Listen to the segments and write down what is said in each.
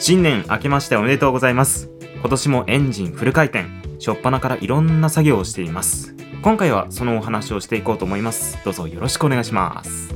新年明けましておめでとうございます。今年もエンジンフル回転。初っ端からいろんな作業をしています。今回はそのお話をしていこうと思います。どうぞよろしくお願いします。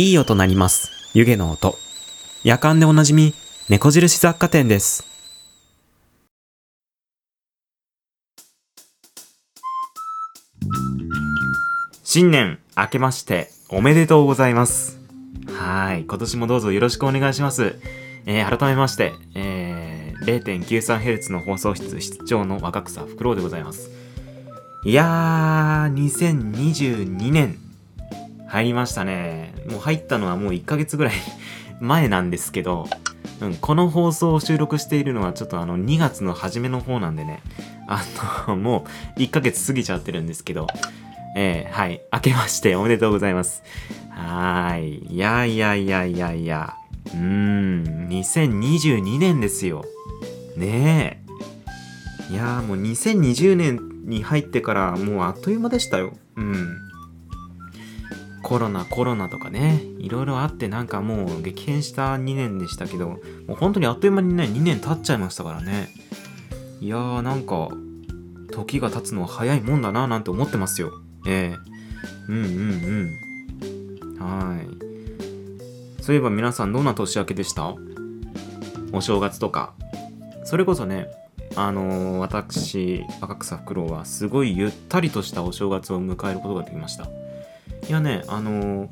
いい音鳴ります。湯気の音。夜間でおなじみ、猫印雑貨店です。新年明けましておめでとうございます。はい。今年もどうぞよろしくお願いします。えー、改めまして、えー、0.93Hz の放送室室長の若草フクロウでございます。いやー、2022年入りましたね。もう入ったのはもう1ヶ月ぐらい 前なんですけど、うん、この放送を収録しているのはちょっとあの2月の初めの方なんでね、あの、もう1ヶ月過ぎちゃってるんですけど、えー、はい、明けましておめでとうございます。はーい。いやいやいやいやいや。うーん、2022年ですよ。ねえ。いやーもう2020年に入ってからもうあっという間でしたよ。うん。コロナコロナとかねいろいろあってなんかもう激変した2年でしたけどもう本当にあっという間にね2年経っちゃいましたからね。いやーなんか時が経つのは早いもんだななんて思ってますよ。ええ。うんうんうん。はい。そういえば皆さんどんな年明けでした？お正月とか。それこそねあのー私若草フクロウはすごいゆったりとしたお正月を迎えることができました。いやね、あの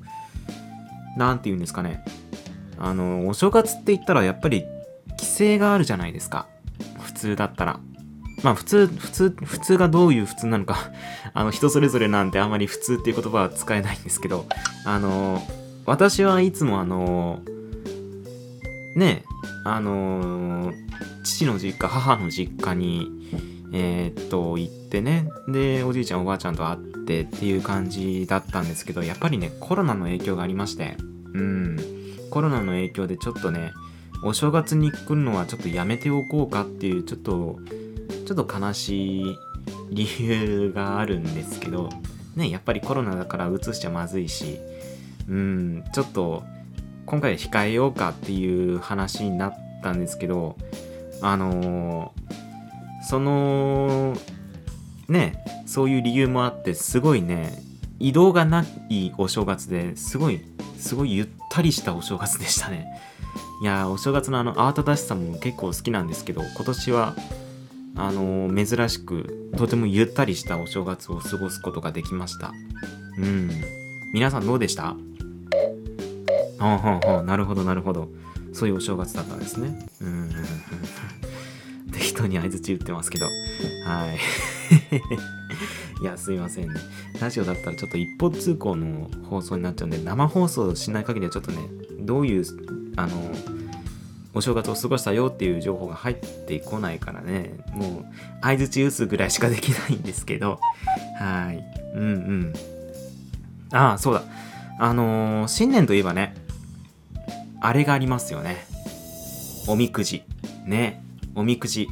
ーて言うんですかね。あのーお正月って言ったらやっぱり規制があるじゃないですか。普通だったら。まあ普通、普通、普通がどういう普通なのか、あの人それぞれなんてあまり普通っていう言葉は使えないんですけど、あのー私はいつもあのーね、あの父の実家、母の実家に、えーっと、行ってね、で、おじいちゃん、おばあちゃんと会ってっていう感じだったんですけど、やっぱりね、コロナの影響がありまして、うん、コロナの影響でちょっとね、お正月に来るのはちょっとやめておこうかっていう、ちょっと、ちょっと悲しい理由があるんですけど、ね、やっぱりコロナだから移しちゃまずいし、うん、ちょっと、今回控えようかっていう話になったんですけど、あのーそのねそういう理由もあってすごいね移動がないお正月ですごいすごいゆったりしたお正月でしたね。いやお正月のあの慌ただしさも結構好きなんですけど今年はあのー珍しくとてもゆったりしたお正月を過ごすことができました。うん。皆さんどうでした？はあはあはあなるほどなるほど。そういうお正月だったんですね。うん。適当に相づち打ってますけどはい いや、すいませんね。ラジオだったらちょっと一方通行の放送になっちゃうんで、生放送しない限りはちょっとね、どういう、あの、お正月を過ごしたよっていう情報が入ってこないからね、もう、相づち打つぐらいしかできないんですけど、はい。うんうん。ああ、そうだ。あのー、新年といえばね、あれがありますよね。おみくじ。ね。おみくじ。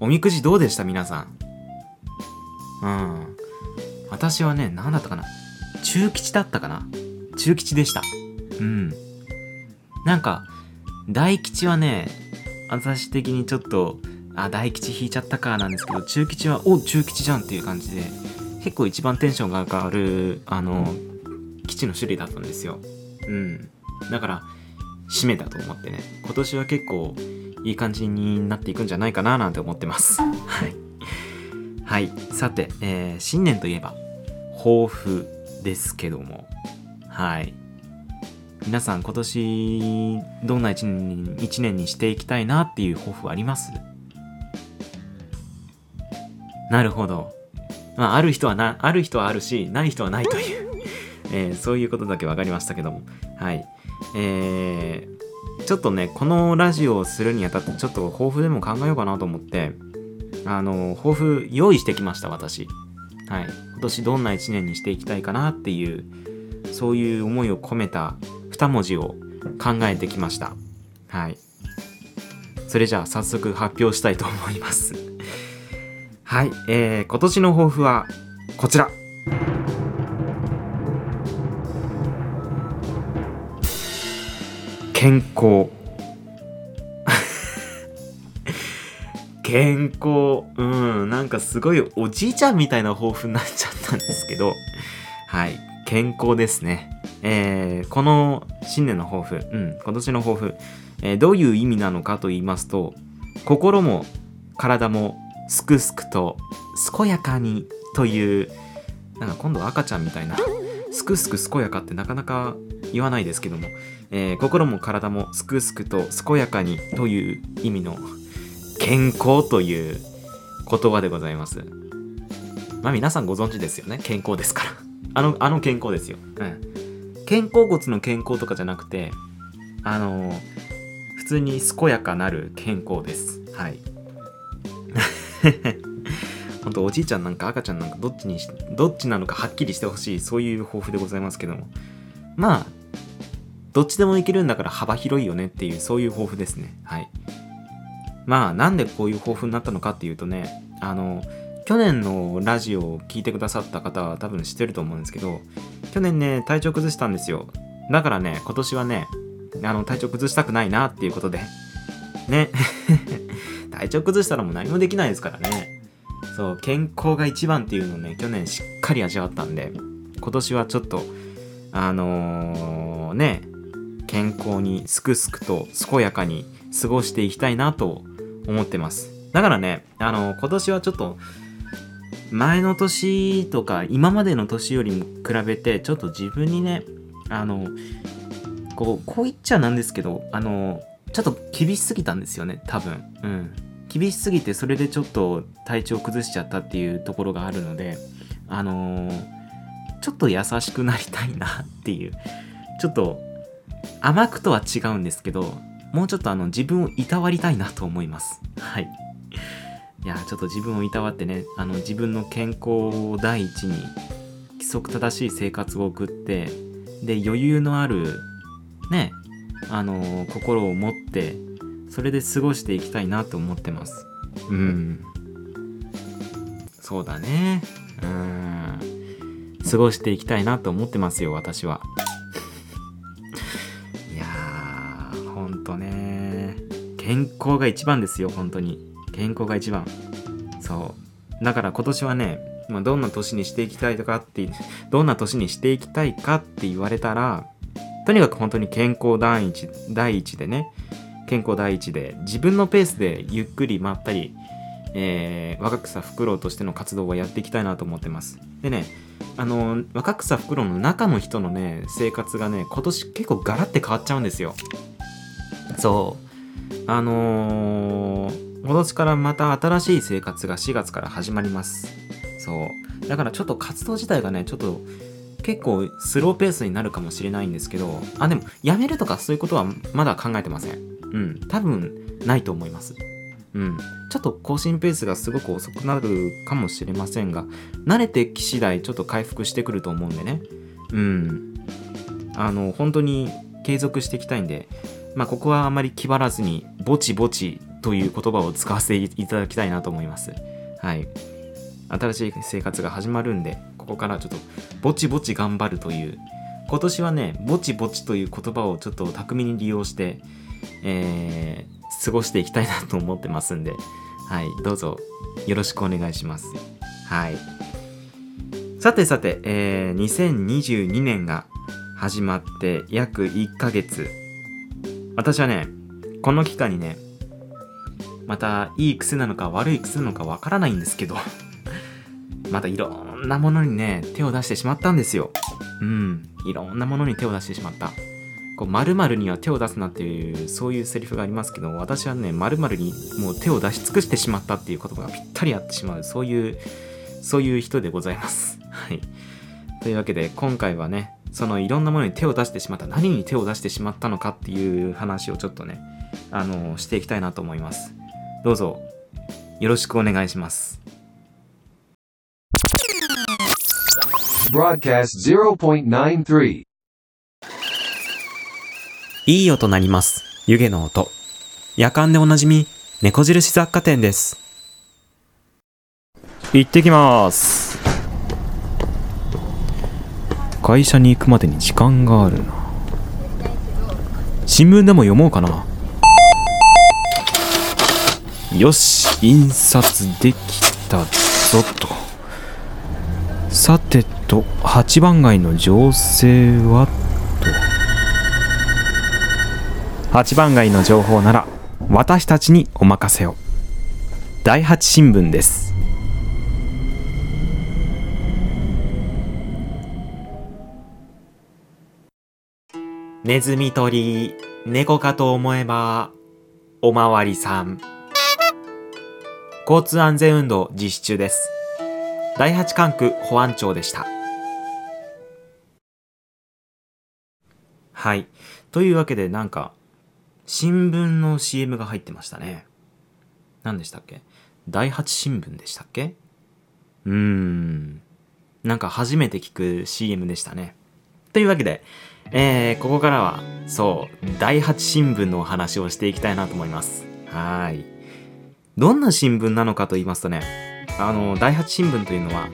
おみくじどうでした？皆さん。うん。私はね、何だったかな？中吉だったかな？中吉でした。うん。なんか、大吉はね、私的にちょっと、あ、大吉引いちゃったかなんですけど、中吉は、お、中吉じゃんっていう感じで、結構一番テンションが上がる、あの、基地の種類だったんですよ。うん。だから、締めだと思ってね、今年は結構いい感じになっていくんじゃないかななんて思ってます。はい。はい。さて、えー、新年といえば、抱負ですけども、はい。皆さん今年どんな一年に一年にしていきたいなっていう抱負あります？なるほど。まあ、ある人はな、ある人はあるし、ない人はないという、えー、そういうことだけ分かりましたけども。はい。えー、ちょっとね、このラジオをするにあたって、ちょっと抱負でも考えようかなと思って、あの、抱負用意してきました、私。はい。今年どんな一年にしていきたいかなっていう、そういう思いを込めた2文字を考えてきました。はい。それじゃあ早速発表したいと思います。はい。えー、今年の抱負はこちら。健康。健康。うん、なんかすごいおじいちゃんみたいな抱負になっちゃったんですけど、はい。健康ですね。えー、この新年の抱負、うん、今年の抱負、えー、どういう意味なのかと言いますと、心も体もすくすくと健やかにという、なんか今度赤ちゃんみたいな、すくすく健やかってなかなか言わないですけども、えー、心も体もすくすくと健やかにという意味の健康という言葉でございます。まあ皆さんご存知ですよね。健康ですから。あの、あの健康ですよ。うん。肩甲骨の健康とかじゃなくて、あの普通に健やかなる健康です。はい。本当おじいちゃんなんか赤ちゃんなんかどっちにどっちなのかはっきりしてほしいそういう抱負でございますけどもまあどっちでもいけるんだから幅広いよねっていうそういう抱負ですね。はい。まあなんでこういう抱負になったのかっていうとねあの去年のラジオを聞いてくださった方は多分知ってると思うんですけど去年ね体調崩したんですよ。だからね今年はねあの体調崩したくないなっていうことでね。体調崩したらもう何もできないですからね。そう健康が一番っていうのをね去年しっかり味わったんで今年はちょっとあのー、ね健康にすくすくと健やかに過ごしていきたいなと思ってます。だからねあの、今年はちょっと前の年とか今までの年よりも比べてちょっと自分にねあのこうこう言っちゃなんですけどあのちょっと厳しすぎたんですよね多分。うん。厳しすぎてそれでちょっと体調崩しちゃったっていうところがあるのであの、ちょっと優しくなりたいなっていう。ちょっと甘くとは違うんですけどもうちょっとあの自分をいたわりたいなと思います。はい。いやちょっと自分をいたわってねあの自分の健康を第一に規則正しい生活を送ってで余裕のあるねあの、心を持ってそれで過ごしていきたいなと思ってます。うん。そうだね。うん。過ごしていきたいなと思ってますよ私は。とね健康が一番ですよ本当に。健康が一番。そう。だから今年はねどんな年にしていきたいとかってどんな年にしていきたいかって言われたらとにかく本当に健康第一第一でね健康第一で自分のペースでゆっくりまったり、えー、若草フクロウとしての活動をやっていきたいなと思ってます。でねあの若草フクロウの中の人のね生活がね今年結構ガラッて変わっちゃうんですよ。そう。あのー、今年からまた新しい生活が4月から始まります。そう。だからちょっと活動自体がねちょっと結構スローペースになるかもしれないんですけどあでもやめるとかそういうことはまだ考えてません。うん。多分ないと思います。うん。ちょっと更新ペースがすごく遅くなるかもしれませんが慣れてき次第ちょっと回復してくると思うんでね。うん。あの本当に継続していきたいんでまあここはあまり気張らずにぼちぼちという言葉を使わせていただきたいなと思います。はい。新しい生活が始まるんでここからちょっとぼちぼち頑張るという。今年はねぼちぼちという言葉をちょっと巧みに利用してえー、過ごしていきたいなと思ってますんで。はい。どうぞよろしくお願いします。はい。さてさて、えー、2022年が始まって約1ヶ月。私はねこの期間にねまたいい癖なのか悪い癖なのかわからないんですけど またいろんなものにね手を出してしまったんですよ。うん。いろんなものに手を出してしまった。こう〇〇には手を出すなっていうそういうセリフがありますけど私はね〇〇にもう手を出し尽くしてしまったっていう言葉がぴったり合ってしまうそういうそういう人でございます。はい。というわけで今回はねそのいろんなものに手を出してしまった何に手を出してしまったのかっていう話をちょっとねあのしていきたいなと思いますどうぞよろしくお願いします Broadcast 0.93. いい音鳴ります。湯気の音。夜間でおなじみ、猫印雑貨店です。行ってきます。会社に行くまでに時間があるな。新聞でも読もうかな。よし、印刷できたぞと。さてと、八番街の情勢は八番街の情報なら私たちにお任せを第八新聞ですネズミ捕り猫かと思えばおまわりさん交通安全運動実施中です第八管区保安庁でしたはいというわけでなんか新聞の CM が入ってましたね。何でしたっけ？第八新聞でしたっけ？うーん。なんか初めて聞く CM でしたね。というわけで、えー、ここからは、そう、第八新聞のお話をしていきたいなと思います。はい。どんな新聞なのかと言いますとね、あの、第八新聞というのは、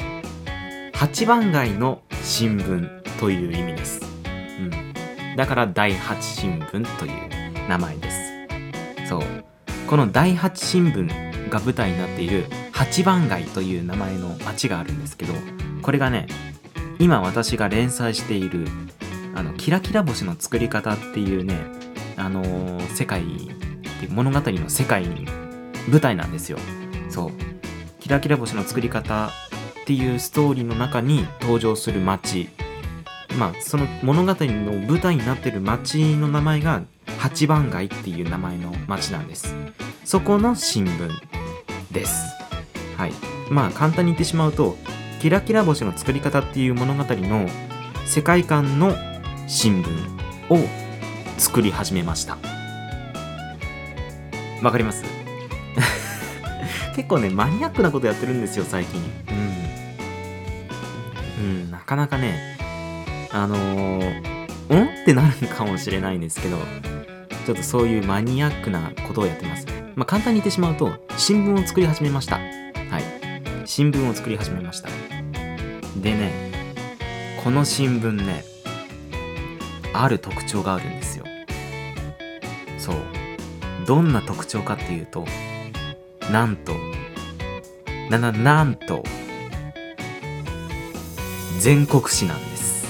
八番街の新聞という意味です。うん。だから第八新聞という名前ですそうこの第八新聞が舞台になっている八番街という名前の町があるんですけどこれがね今私が連載しているあのキラキラ星の作り方っていうねあのー世界っていう物語の世界に舞台なんですよ。そう。キラキラ星の作り方っていうストーリーの中に登場する町まあその物語の舞台になってる町の名前が八番街っていう名前の町なんです。そこの新聞です。はい。まあ簡単に言ってしまうとキラキラ星の作り方っていう物語の世界観の新聞を作り始めましたわかります？結構ねマニアックなことやってるんですよ最近うんうんなかなかねあのー、ん？ってなるかもしれないんですけどちょっとそういうマニアックなことをやってます。まあ、簡単に言ってしまうと、新聞を作り始めました。はい。新聞を作り始めました。でね、この新聞ね、ある特徴があるんですよ。そう。どんな特徴かっていうと、なんと、な、な、なんと、全国紙なんです。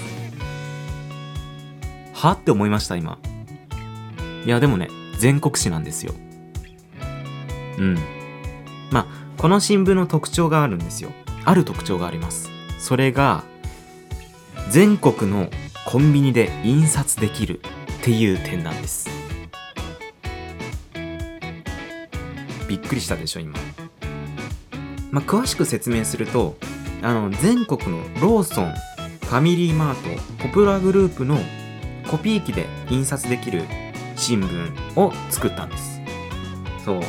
は？って思いました、今。いや、でもね、全国紙なんですよ。うん。まあ、この新聞の特徴があるんですよ。ある特徴があります。それが、全国のコンビニで印刷できるっていう点なんです。びっくりしたでしょ、今。まあ、詳しく説明すると、あの全国のローソンファミリーマートポプラグループのコピー機で印刷できる新聞を作ったんですそう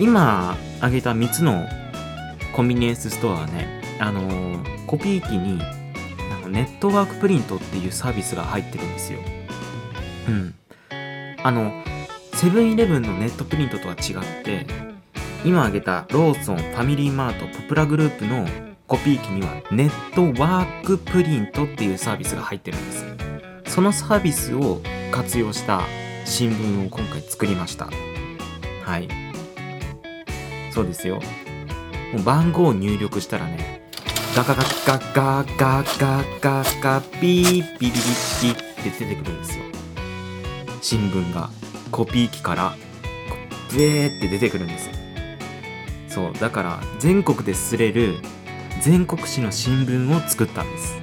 今挙げた3つのコンビニエンスストアはねあのーコピー機にネットワークプリントっていうサービスが入ってるんですよ。うん。あのセブンイレブンのネットプリントとは違って今挙げたローソンファミリーマートポプラグループのコピー機にはネットワークプリントっていうサービスが入ってるんです。そのサービスを活用した新聞を今回作りました。はい。そうですよ。もう番号を入力したらねガガガガガガガガガビービリビリビって出てくるんですよ新聞がコピー機からこうベーって出てくるんですよそうだから全国で刷れる全国紙の新聞を作ったんです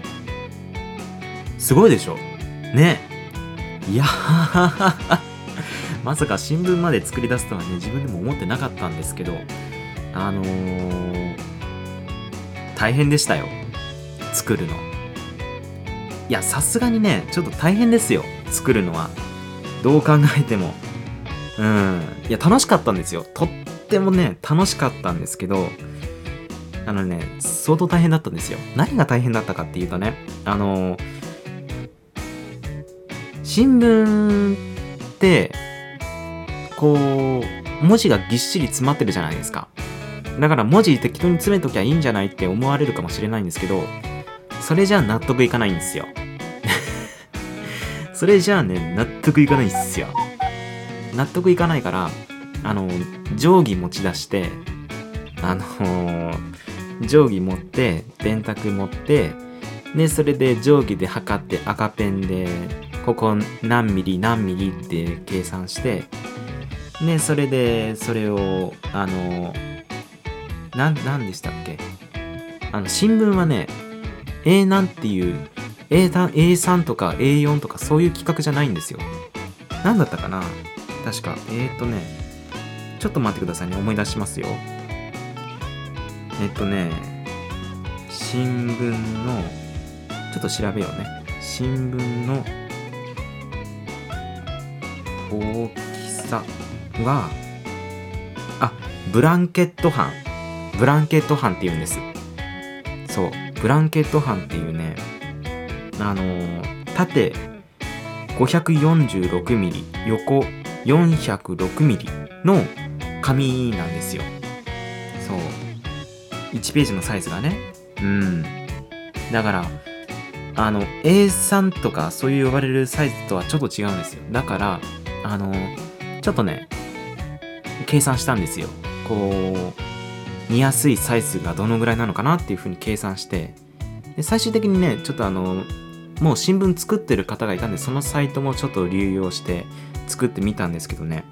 すごいでしょねいやまさか新聞まで作り出すとはね自分でも思ってなかったんですけどあのー、大変でしたよ。作るの。いやさすがにねちょっと大変ですよ。作るのは。どう考えても。うん。いや楽しかったんですよ。とってもね楽しかったんですけどあのね相当大変だったんですよ。何が大変だったかっていうとねあの新聞ってこう文字がぎっしり詰まってるじゃないですか。だから文字適当に詰めときゃいいんじゃないって思われるかもしれないんですけどそれじゃあ納得いかないんですよ。それじゃあね納得いかないっすよ。納得いかないからあの定規持ち出してあの定規持って電卓持ってでそれで定規で測って赤ペンでここ何ミリ何ミリって計算してでそれでそれをあのなんなんでしたっけ？あの新聞はね A なんていう A 単 A3 とか A4 とかそういう企画じゃないんですよ。なんだったかな？確かえー、っとねちょっと待ってくださいね。思い出しますよ。えっとね新聞のちょっと調べようね。新聞の大きさはあブランケット班。ブランケット班って言うんです。そうブランケット班っていうねあのー縦 546mm 横 406mm の紙なんですよ。そう。1ページのサイズがね。うん。だからあの A3 とかそういう呼ばれるサイズとはちょっと違うんですよ。だからあのちょっとね計算したんですよ。こう見やすいサイズがどのぐらいなのかなっていうふうに計算してで最終的にねちょっとあのもう新聞作ってる方がいたんでそのサイトもちょっと流用して作ってみたんですけどね。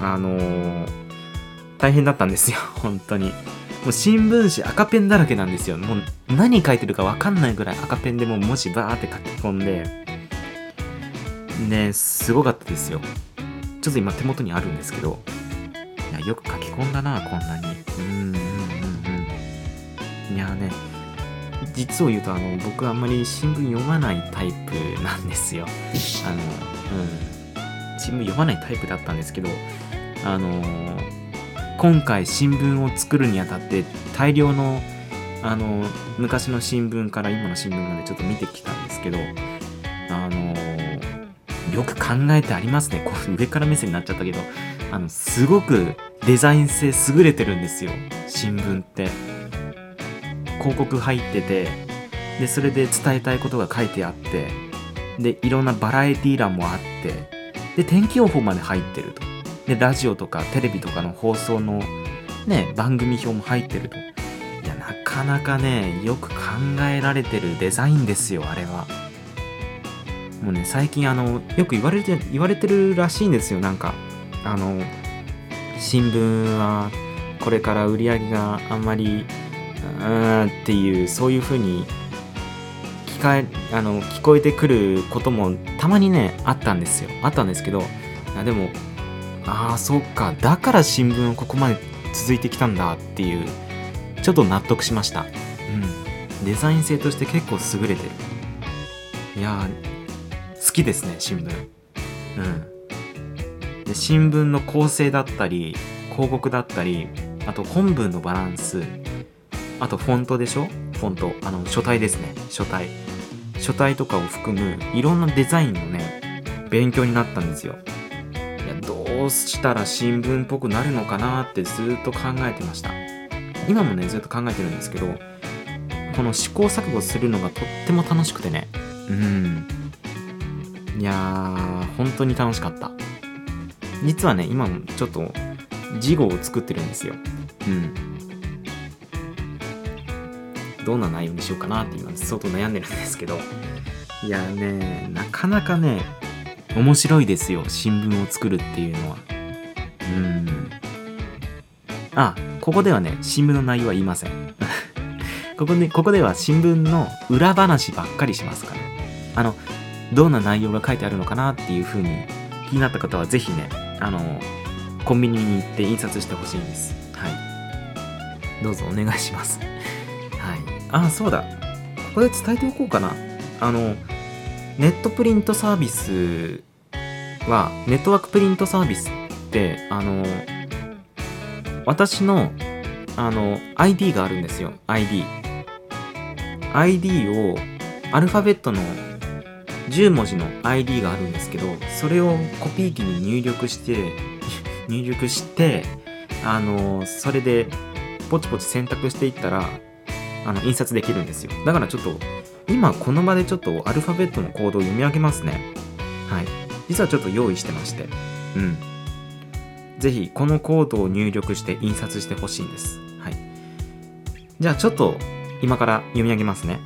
あのー大変だったんですよ。本当に。もう新聞紙赤ペンだらけなんですよ。もう何書いてるか分かんないぐらい赤ペンでもう文字バーって書き込んでねすごかったですよ。ちょっと今手元にあるんですけどいやよく書き込んだなこんなに。いやね実を言うとあの僕あんまり新聞読まないタイプなんですよ。あのうん。新聞読まないタイプだったんですけどあの今回新聞を作るにあたって大量のあの昔の新聞から今の新聞までちょっと見てきたんですけどあのよく考えてありますね。こう上から目線になっちゃったけどあのすごくデザイン性優れてるんですよ。新聞って広告入っててでそれで伝えたいことが書いてあってでいろんなバラエティ欄もあってで天気予報まで入ってると。でラジオとかテレビとかの放送のね番組表も入ってると。いやなかなかねよく考えられてるデザインですよあれは。もうね最近あのよく言われて言われてるらしいんですよなんか。あの新聞はこれから売り上げがあんまりうんっていうそういう風に聞かあの聞こえてくることもたまにねあったんですよ。あったんですけどあでもああそっかだから新聞ここまで続いてきたんだっていうちょっと納得しました。うん。デザイン性として結構優れてる。いや好きですね新聞。うん。で新聞の構成だったり広告だったりあと本文のバランス。あとフォントでしょ？フォント。あの書体ですね。書体。書体とかを含むいろんなデザインのね勉強になったんですよ。いやどうしたら新聞っぽくなるのかなってずっと考えてました。今もねずっと考えてるんですけどこの試行錯誤するのがとっても楽しくてね。うん。いやー本当に楽しかった。実はね今もちょっと事後を作ってるんですよ。うん。どんな内容にしようかなって今相当悩んでるんですけど。いやねなかなかね面白いですよ。新聞を作るっていうのは。うん。あここではね新聞の内容は言いません。ここでここでは新聞の裏話ばっかりしますからあのどんな内容が書いてあるのかなっていう風に気になった方はぜひねあのコンビニに行って印刷してほしいんです。はい。どうぞお願いします。あそうだ。ここで伝えておこうかな。あのネットプリントサービスはネットワークプリントサービスってあの私のあの ID があるんですよ。ID ID をアルファベットの10文字の ID があるんですけどそれをコピー機に入力して 入力してあのそれでポチポチ選択していったらあの印刷できるんですよ。だからちょっと今この場でちょっとアルファベットのコードを読み上げますね。はい。実はちょっと用意してまして。うん。ぜひこのコードを入力して印刷してほしいんです。はい。じゃあちょっと今から読み上げますね。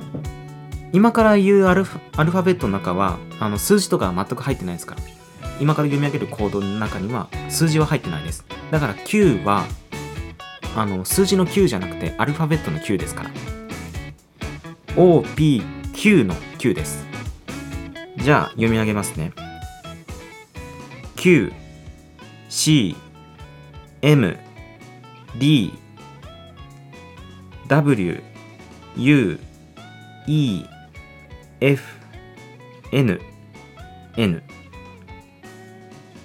今から言うアルフアルファベットの中はあの数字とかは全く入ってないですから。今から読み上げるコードの中には数字は入ってないです。だから9はあの数字の9じゃなくてアルファベットの9ですから。OPQ の9です。じゃあ読み上げますね。Q C M D W U E F N N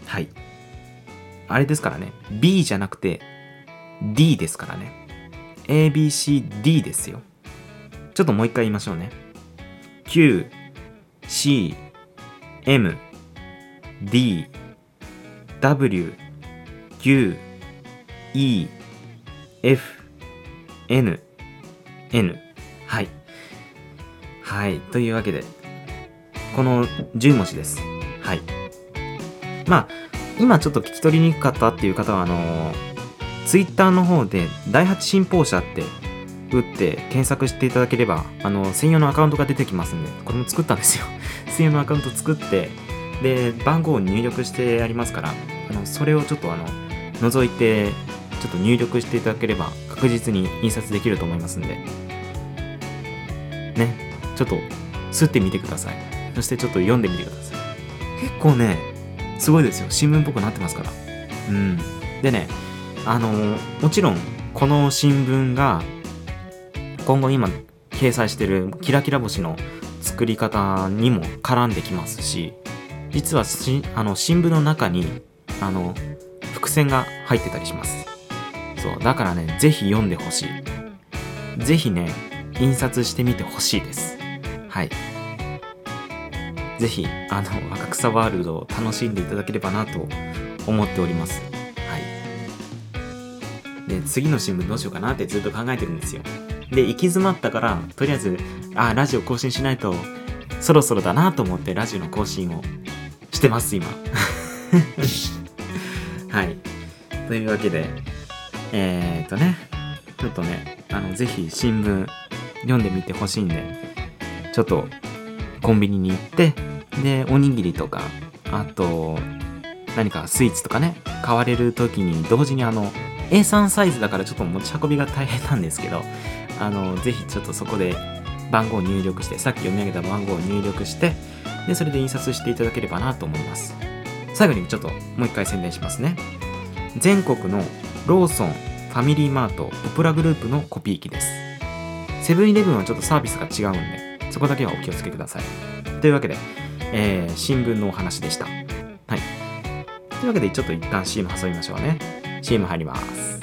はい。あれですからね。B じゃなくて D ですからね。ABCD ですよ。ちょっともう一回言いましょうね。Q C M D W U E F N N はい。はい。というわけでこの10文字です。はい。まあ今ちょっと聞き取りにくかったっていう方はあのツイッターの方で第8新報社って打って検索していただければあの専用のアカウントが出てきますんでこれも作ったんですよ。専用のアカウント作ってで番号を入力してありますからあのそれをちょっとあの覗いてちょっと入力していただければ確実に印刷できると思いますんで。ね。ちょっと吸ってみてください。そしてちょっと読んでみてください。結構ねすごいですよ。新聞っぽくなってますから。うん。でねあのもちろんこの新聞が今後今掲載してるキラキラ星の作り方にも絡んできますし実はしあの新聞の中にあの伏線が入ってたりします。そうだからねぜひ読んでほしい。ぜひね印刷してみてほしいです。はい。ぜひあの若草ワールドを楽しんでいただければなと思っております。で次の新聞どうしようかなってずっと考えてるんですよ。で行き詰まったからとりあえずあラジオ更新しないとそろそろだなと思ってラジオの更新をしてます今。はい。というわけでえー、っとねちょっとねあのぜひ新聞読んでみてほしいんでちょっとコンビニに行ってでおにぎりとかあと何かスイーツとかね買われる時に同時にあの A3 サイズだからちょっと持ち運びが大変なんですけどあのぜひちょっとそこで番号を入力してさっき読み上げた番号を入力してでそれで印刷していただければなと思います最後にちょっともう一回宣伝しますね全国のローソンファミリーマートオプラグループのコピー機ですセブンイレブンはちょっとサービスが違うんで、そこだけはお気をつけください。というわけで、えー新聞のお話でした。はい。というわけで、ちょっと一旦 CM 挟みましょうね。CM 入ります。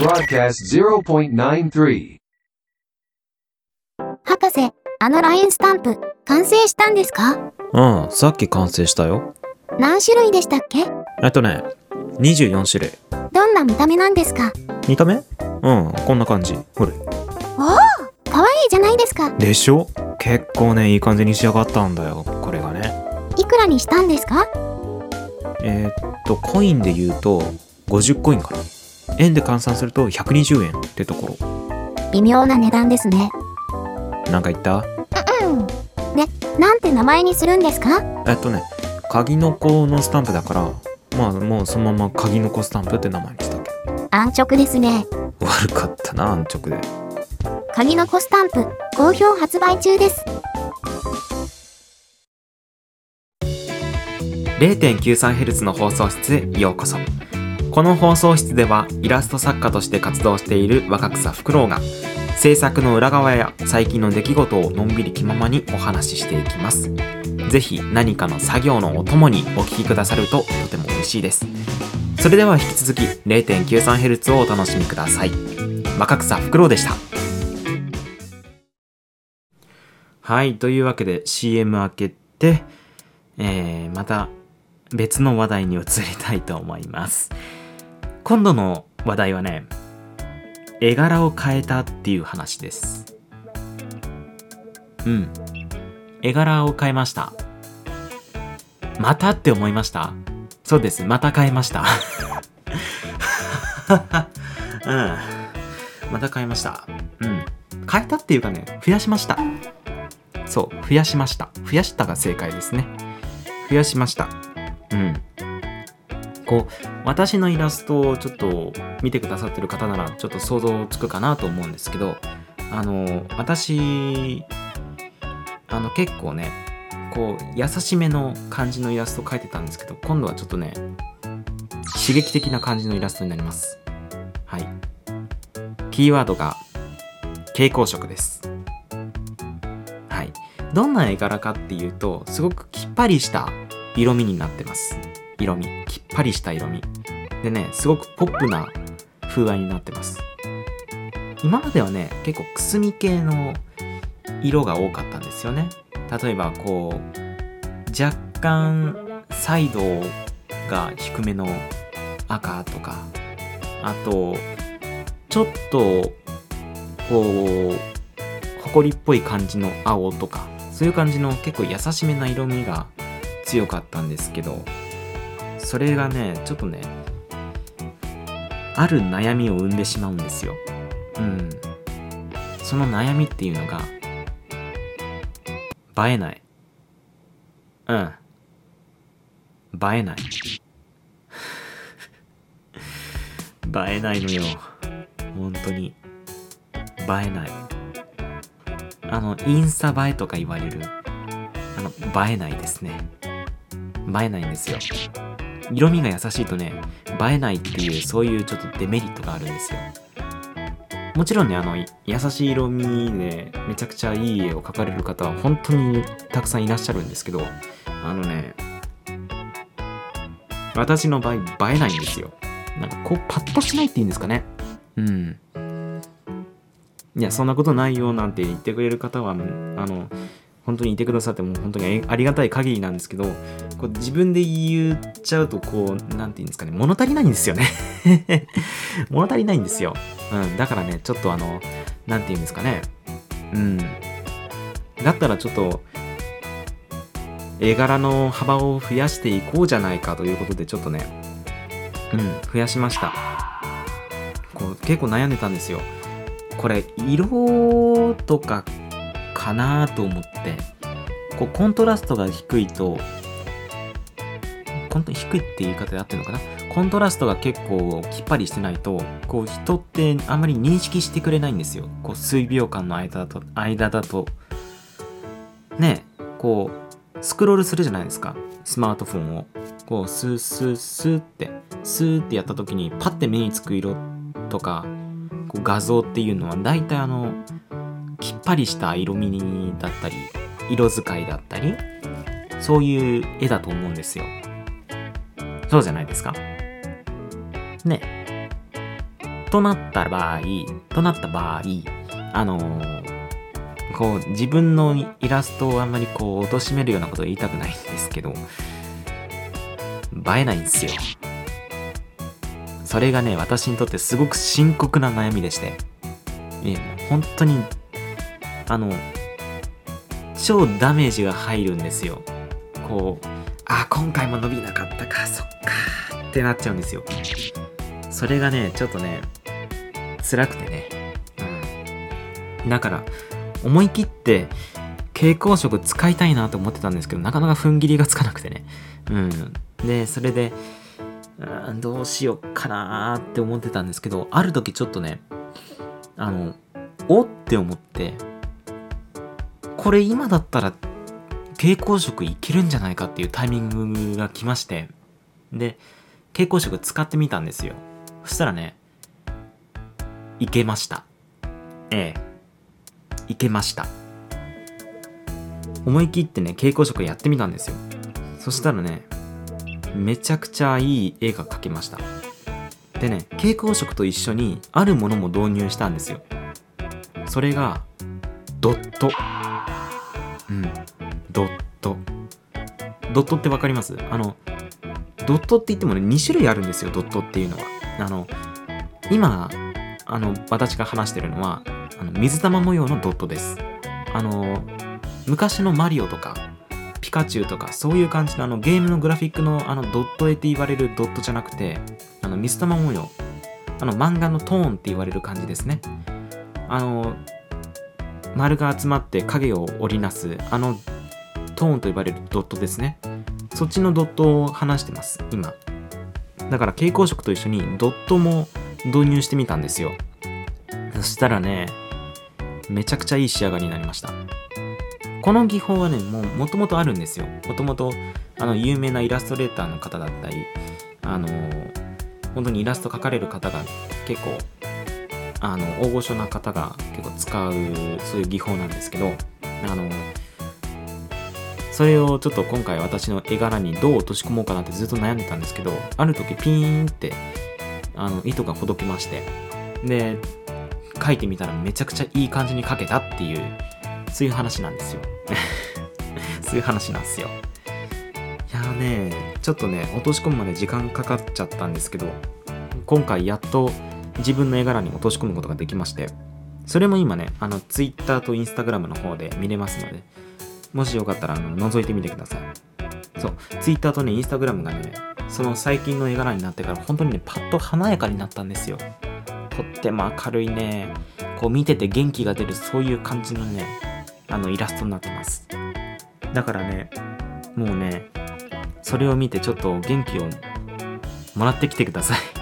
Broadcast 0.93. 博士、あの LINE スタンプ、完成したんですか？うん、さっき完成したよ。何種類でしたっけ？えっとね、24種類。どんな見た目なんですか？見た目？うん、こんな感じ。ほれ。可愛いじゃないですか。でしょ？結構ね、いい感じに仕上がったんだよ。これがね。いくらにしたんですか？えーっと、コインで言うと、50コインかな。円で換算すると120円ってとこ微妙な値段ですね。ろ。なんか言った？うん。で、なんて名前にするんですか？えっとね、鍵の子のスタンプだから、まあもうそのまま鍵の子スタンプって名前にしたけ安直ですね。ど。悪かったな、安直で。鍵の子スタンプ、好評発売中です。0.93Hz の放送室へようこそ。この放送室ではイラスト作家として活動している若草フクロウが制作の裏側や最近の出来事をのんびり気ままにお話ししていきます。ぜひ何かの作業のお供にお聞きくださるととても嬉しいです。それでは引き続き 0.93Hz をお楽しみください。若草フクロウでした。はいというわけで CM 明けてえーまた別の話題に移りたいと思います。今度の話題はね、絵柄を変えたっていう話です。うん。絵柄を変えました。またって思いました？そうです。また変えました。うん。また変えました。うん。変えたっていうかね、増やしました。そう、増やしました。増やしたが正解ですね。増やしました。うん。こう、私のイラストをちょっと見てくださってる方ならちょっと想像つくかなと思うんですけど、あの、私、あの結構ね、こう、優しめの感じのイラストを描いてたんですけど、今度はちょっとね、刺激的な感じのイラストになります。はい。キーワードが、蛍光色です。はい。どんな絵柄かっていうと、すごくきっぱりした色味になってます。色味。きっぱりした色味。でね、すごくポップな風合いになってます。今まではね、結構くすみ系の色が多かったんですよね。例えば、こう、若干サイドが低めの赤とか、あと、ちょっと、こう、埃っぽい感じの青とか、そういう感じの結構優しめな色味が強かったんですけど、それがね、ちょっとね、ある悩みを生んでしまうんですよ。うん。その悩みっていうのが、映えない。うん。映えない。映えないのよ。本当に。映えない。あの、インスタ映えとか言われる。あの、映えないですね。映えないんですよ。色味が優しいとね、映えないっていう、そういうちょっとデメリットがあるんですよ。もちろんね、あの、い優しい色味で、めちゃくちゃいい絵を描かれる方は本当にたくさんいらっしゃるんですけど、あのね、私の場合、映えないんですよ。なんかこう、パッとしないっていいんですかね。うん。いや、そんなことないよなんて言ってくれる方は、あの、本当にいてくださっても本当にありがたい限りなんですけど、こう自分で言っちゃうと、こう、なんて言うんですかね、物足りないんですよね。物足りないんですよ。うん、だからね、ちょっとあの、なんて言うんですかね。うん。だったらちょっと、絵柄の幅を増やしていこうじゃないかということで、ちょっとね、うん、増やしました。こう結構悩んでたんですよ。これ、色とかかなと思って、こう、コントラストが低いと、コント低いって言い方で合ってるのかな？コントラストが結構きっぱりしてないと、こう、人ってあまり認識してくれないんですよ。こう、数秒間の間だと、間だと、ね、こう、スクロールするじゃないですか。スマートフォンを。こう、スースースーって、スーってやった時に、パッて目につく色とか、こう画像っていうのは大体あのきっぱりした色味だったり色使いだったりそういう絵だと思うんですよ。そうじゃないですか。ね。となった場合となった場合あのこう自分のイラストをあんまりこう貶めるようなこと言いたくないんですけど映えないんですよ。それがね私にとってすごく深刻な悩みでして。え本当にあの超ダメージが入るんですよ。こうあ今回も伸びなかったかそっかってなっちゃうんですよ。それがねちょっとね辛くてね。うん。だから思い切って蛍光色使いたいなと思ってたんですけどなかなか踏ん切りがつかなくてね。うん。でそれでうんどうしよっかなーって思ってたんですけどある時ちょっとねあのおって思ってこれ今だったら蛍光色いけるんじゃないかっていうタイミングが来まして。で蛍光色使ってみたんですよ。そしたらねいけました。ええ。いけました。思い切ってね蛍光色やってみたんですよ。そしたらねめちゃくちゃいい絵が描けました。でね蛍光色と一緒にあるものも導入したんですよ。それがドット。うん。ドット。ドットって分かります？あのドットって言ってもね2種類あるんですよドットっていうのは。あの今あの私が話してるのはあの水玉模様のドットです。あの昔のマリオとかピカチュウとかそういう感じのあのゲームのグラフィックのあのドット絵って言われるドットじゃなくてあの水玉模様。あの漫画のトーンって言われる感じですね。あの丸が集まって影を織りなすあのトーンと呼ばれるドットですね。そっちのドットを話してます今。だから蛍光色と一緒にドットも導入してみたんですよ。そしたらねめちゃくちゃいい仕上がりになりました。この技法はねもうもともとあるんですよ。もともとあの有名なイラストレーターの方だったりあの本当にイラスト描かれる方が結構あの大御所な方が結構使うそういう技法なんですけどあのそれをちょっと今回私の絵柄にどう落とし込もうかなってずっと悩んでたんですけどある時ピーンってあの糸がほどきましてで描いてみたらめちゃくちゃいい感じに描けたっていうそういう話なんですよ。そういう話なんですよ。いやーねちょっとね落とし込むまで時間かかっちゃったんですけど今回やっと自分の絵柄に落とし込むことができましてそれも今ねあの Twitter と Instagram の方で見れますのでもしよかったらあの覗いてみてください。そう Twitter とね Instagram がねその最近の絵柄になってから本当にねパッと華やかになったんですよ。とっても明るいねこう見てて元気が出るそういう感じのねあのイラストになってます。だからねもうねそれを見てちょっと元気をもらってきてください。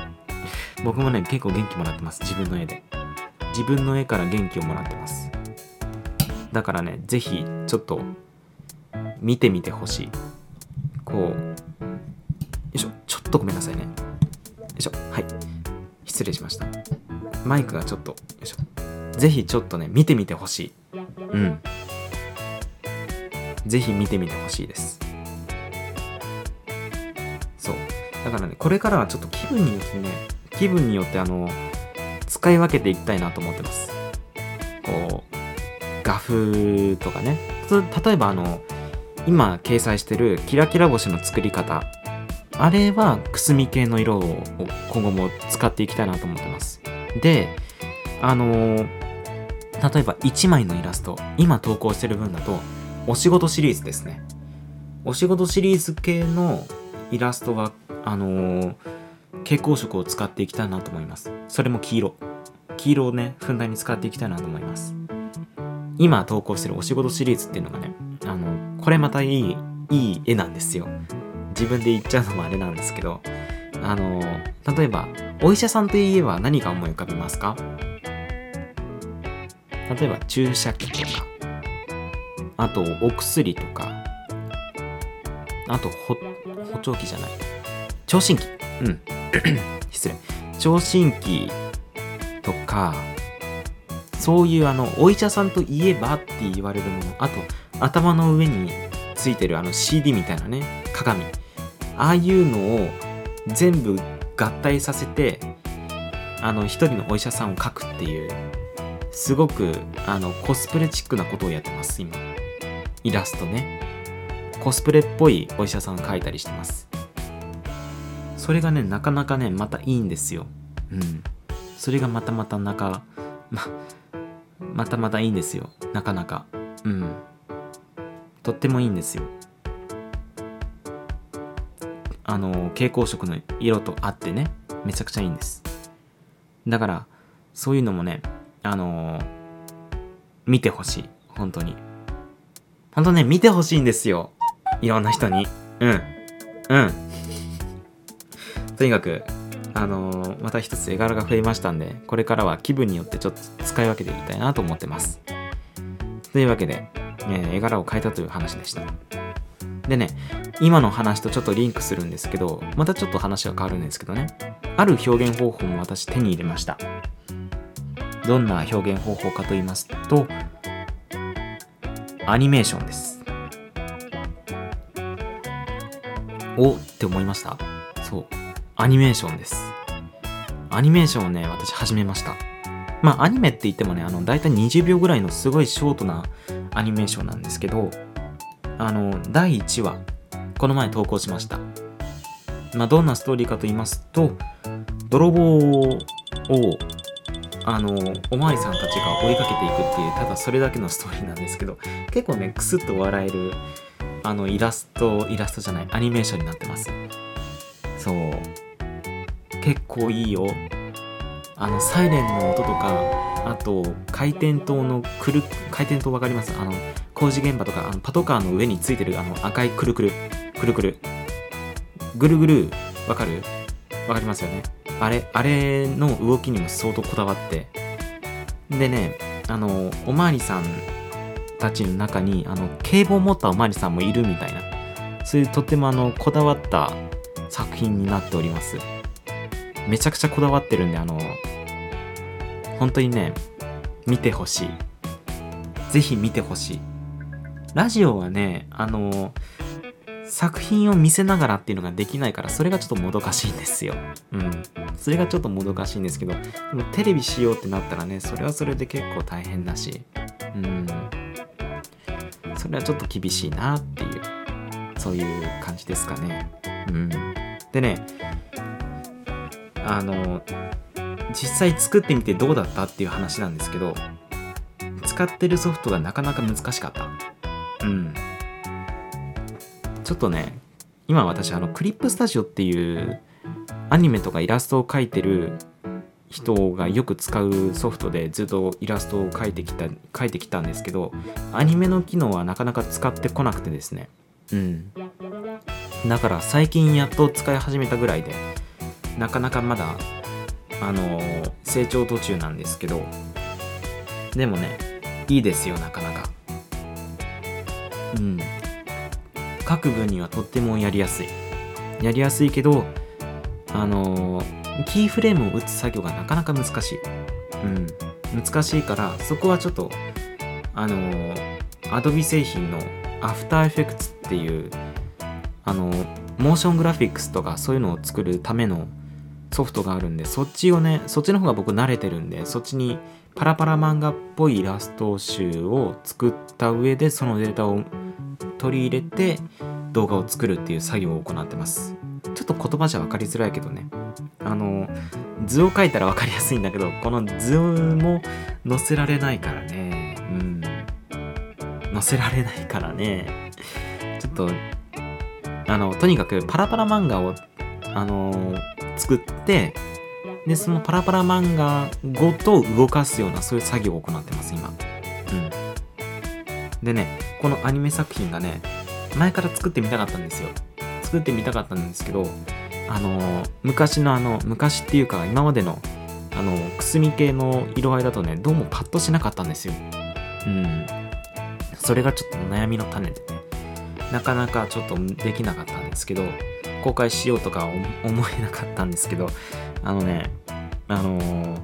僕もね結構元気もらってます。自分の絵で。自分の絵から元気をもらってます。だからね是非ちょっと見てみてほしい。こうよいしょちょっとごめんなさいね。よいしょはい。失礼しました。マイクがちょっとよいしょ。是非ちょっとね見てみてほしい。うん。是非見てみてほしいです。そう。だからねこれからはちょっと気分によってね気分によってあの使い分けていきたいなと思ってます。こう画風とかね。例えばあの今掲載してるキラキラ星の作り方。あれはくすみ系の色を今後も使っていきたいなと思ってます。であの例えば1枚のイラスト。今投稿してる分だとお仕事シリーズですね。お仕事シリーズ系のイラストはあのー蛍光色を使っていきたいなと思います。それも黄色。黄色をねふんだんに使っていきたいなと思います。今投稿してるお仕事シリーズっていうのがねあのこれまたいいいい絵なんですよ。自分で言っちゃうのもあれなんですけどあの例えばお医者さんといえば何が思い浮かびますか？例えば注射器とか。あとお薬とか。あと補聴器じゃない。聴診器。うん。失礼聴診器とか、そういうあの、お医者さんといえばって言われるもの、あと、頭の上についてるあの CD みたいなね、鏡。ああいうのを全部合体させて、あの、一人のお医者さんを描くっていう、すごく、あの、コスプレチックなことをやってます、今。イラストね。コスプレっぽいお医者さんを描いたりしてます。それがね、なかなかね、またいいんですよ。うん。それがまたまたなか、ま、またまたいいんですよ。なかなか。うん。とってもいいんですよ。あの、蛍光色の色と合ってね、めちゃくちゃいいんです。だから、そういうのもね、あの見てほしい。本当に。本当ね、見てほしいんですよ。いろんな人に。うん。うん。とにかく、あのまた一つ絵柄が増えましたんで、これからは気分によってちょっと使い分けていきたいなと思ってます。というわけで、えー絵柄を変えたという話でした。でね、今の話とちょっとリンクするんですけど、またちょっと話が変わるんですけどね、ある表現方法も私手に入れました。どんな表現方法かと言いますと、アニメーションです。おって思いました？そう。アニメーションです。アニメーションをね、私始めました。まあ、アニメって言ってもね、あの、だいたい20秒ぐらいのすごいショートなアニメーションなんですけど、あの、第1話、この前投稿しました。まあ、どんなストーリーかと言いますと、泥棒を、あの、おまわりさんたちが追いかけていくっていう、ただそれだけのストーリーなんですけど、結構ね、クスッと笑える、あの、イラスト、イラストじゃない、アニメーションになってます。そう。結構いいよ。あの、サイレンの音とか、あと、回転灯のくる、回転灯わかります？あの、工事現場とか、あのパトカーの上についてるあの赤いくるくる、くるくる。ぐるぐる、わかる？わかりますよね。あれ、あれの動きにも相当こだわって。でね、あの、おまわりさんたちの中に、あの、警棒を持ったおまわりさんもいるみたいな、そういうとってもあの、こだわった作品になっております。めちゃくちゃこだわってるんで、あの、本当にね、見てほしい。ぜひ見てほしい。ラジオはね、あの、作品を見せながらっていうのができないから、それがちょっともどかしいんですよ。うん。それがちょっともどかしいんですけど、でもテレビしようってなったらね、それはそれで結構大変だし、うん。それはちょっと厳しいなっていう、そういう感じですかね。うん。でね、あの、実際作ってみてどうだったっていう話なんですけど、使ってるソフトがなかなか難しかった。うん。ちょっとね、今私、あの、クリップスタジオっていうアニメとかイラストを描いてる人がよく使うソフトでずっとイラストを描いてきた、描いてきたんですけど、アニメの機能はなかなか使ってこなくてですね。うん。だから最近やっと使い始めたぐらいで、なかなかまだ、あのー成長途中なんですけど、でもね、いいですよ、なかなか。うん。各分にはとってもやりやすい。やりやすいけど、あのーキーフレームを打つ作業がなかなか難しい。うん。難しいから、そこはちょっと、あのー、Adobe 製品の After Effects っていう、あのーモーショングラフィックスとかそういうのを作るためのソフトがあるんで、そっちをね、そっちの方が僕慣れてるんで、そっちにパラパラ漫画っぽいイラスト集を作った上で、そのデータを取り入れて動画を作るっていう作業を行ってます。ちょっと言葉じゃ分かりづらいけどね。あの、図を描いたら分かりやすいんだけど、この図も載せられないからね。うん。載せられないからね。ちょっと、あの、とにかくパラパラ漫画を、あの作って、で、そのパラパラ漫画ごと動かすような、そういう作業を行ってます、今。うん。でね、このアニメ作品がね、前から作ってみたかったんですよ。作ってみたかったんですけど、あの昔のあの、昔っていうか、今までの、あの、くすみ系の色合いだとね、どうもパッとしなかったんですよ。うん。それがちょっと悩みの種でね、なかなかちょっとできなかったんですけど、公開しようとか思えなかったんですけど、あのね、あのー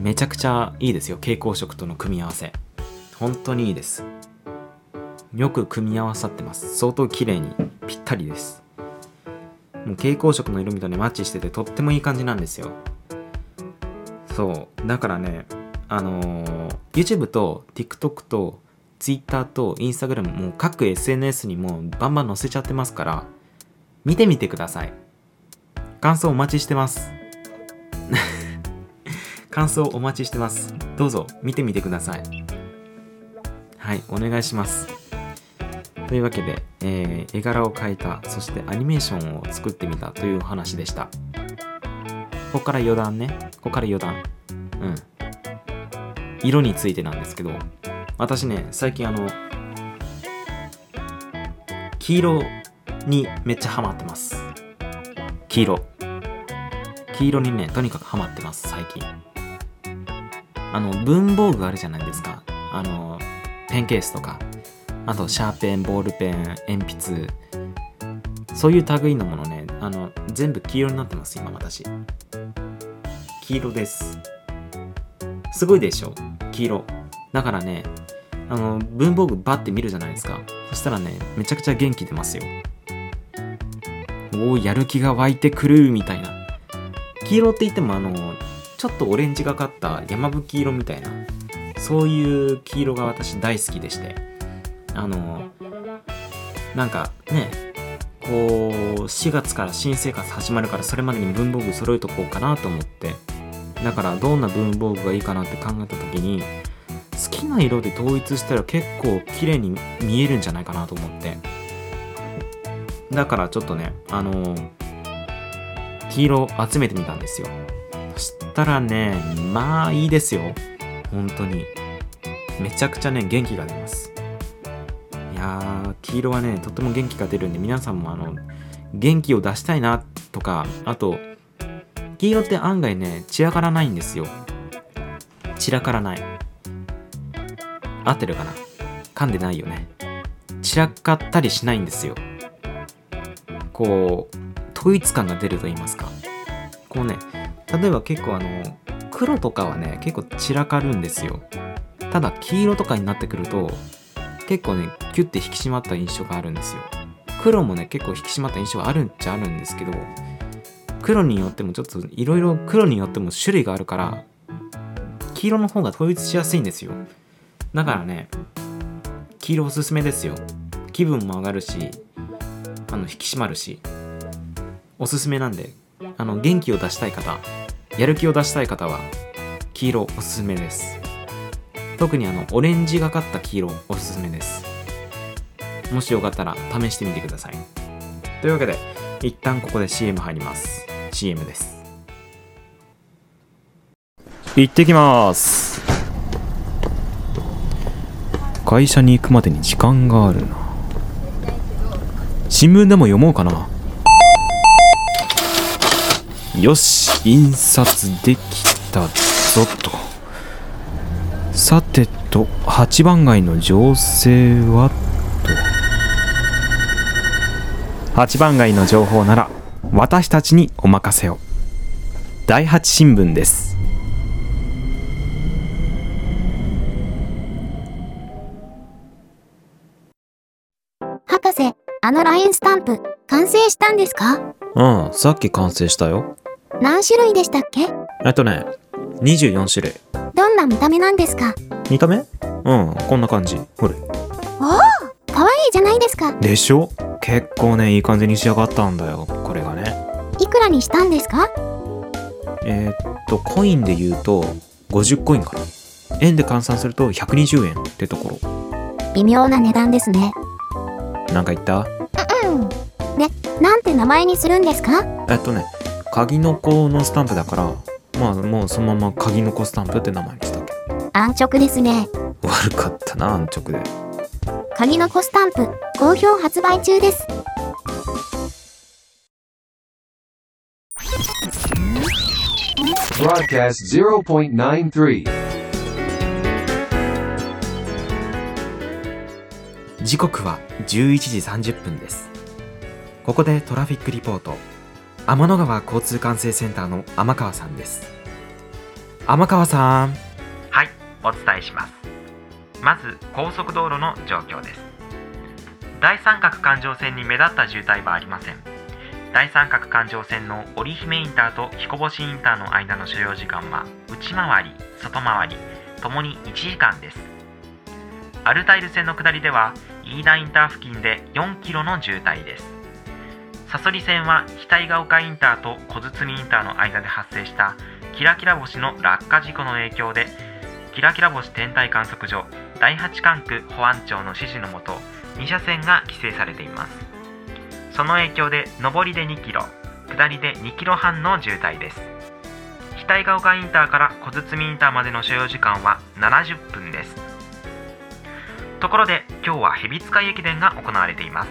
めちゃくちゃいいですよ。蛍光色との組み合わせ。本当にいいです。よく組み合わさってます。相当綺麗にぴったりです。もう蛍光色の色味とねマッチしててとってもいい感じなんですよ。そう。だからねあのー YouTube と TikTok と Twitter と Instagram も各 SNS にもバンバン載せちゃってますから見てみてください。感想お待ちしてます。感想お待ちしてます。どうぞ見てみてください。はいお願いします。というわけで、えー絵柄を描いたそしてアニメーションを作ってみたというお話でした。ここから余談ね。ここから余談。うん。色についてなんですけど私ね最近あの黄色にめっちゃハマってます。黄色。黄色にねとにかくハマってます最近。あの文房具あるじゃないですか。あのペンケースとか。あとシャーペンボールペン鉛筆。そういう類のものねあの全部黄色になってます今私。黄色です。すごいでしょ？黄色。だからねあの文房具バッて見るじゃないですか。そしたらねめちゃくちゃ元気出ますよ。おおやる気が湧いてくるみたいな。黄色って言ってもあのちょっとオレンジがかった山吹色みたいな。そういう黄色が私大好きでして。あのなんかねこう4月から新生活始まるからそれまでに文房具揃えとこうかなと思って。だからどんな文房具がいいかなって考えた時に好きな色で統一したら結構綺麗に見えるんじゃないかなと思って。だからちょっとねあの黄色集めてみたんですよ。そしたらねまあいいですよ。本当に。めちゃくちゃね元気が出ます。いやー黄色はねとっても元気が出るんで皆さんもあの元気を出したいなとかあと黄色って案外ね散らからないんですよ。散らからない。合ってるかな？噛んでないよね。散らかったりしないんですよ。こう統一感が出ると言いますか。こうね例えば結構あの黒とかはね結構散らかるんですよ。ただ黄色とかになってくると結構ねキュッて引き締まった印象があるんですよ。黒もね結構引き締まった印象があるっちゃあるんですけど黒によってもちょっといろいろ黒によっても種類があるから黄色の方が統一しやすいんですよ。だからね黄色おすすめですよ。気分も上がるしあの引き締まるし。おすすめなんで。あの元気を出したい方やる気を出したい方は黄色おすすめです。特にあのオレンジがかった黄色おすすめです。もしよかったら試してみてください。というわけで一旦ここで CM 入ります。CM です。行ってきます。会社に行くまでに時間があるな。新聞でも読もうかな。よし印刷できたぞと。さてと八番街の情勢はと。八番街の情報なら私たちにお任せを。第八新聞です。あのラインスタンプ、完成したんですか？うんさっき完成したよ。何種類でしたっけ？えっとね24種類。どんな見た目なんですか？見た目？うんこんな感じ。ほれ可愛いじゃないですか。でしょ？結構ねいい感じに仕上がったんだよ。これがね。いくらにしたんですか？えーっとコインで言うと50コインかな。円で換算すると120円ってとこ微妙な値段ですね。ろなんか言った？うん。で、なんて名前にするんですか？えっとね鍵の子のスタンプだからまあもうそのまま鍵の子スタンプって名前にしたけ安直ですね。悪かったな安直で鍵の子スタンプ、好評発売中です。Broadcast 0.93. 時刻は11時30分ですここでトラフィックリポート天の川交通管制センターの天川さんです天川さんはい、お伝えします。まず、高速道路の状況です。第三角環状線に目立った渋滞はありません。第三角環状線の織姫インターと彦星インターの間の所要時間は、内回り、外回り、ともに1時間です。アルタイル線の下りでは、飯田インター付近で4キロの渋滞です。サソリ線は額ヶ丘インターと小堤インターの間で発生したキラキラ星の落下事故の影響でキラキラ星天体観測所第8管区保安庁の指示のもと2車線が規制されています。その影響で上りで2キロ下りで2キロ半の渋滞です。額ヶ丘インターから小堤インターまでの所要時間は70分です。ところで今日は蛇使い駅伝が行われています。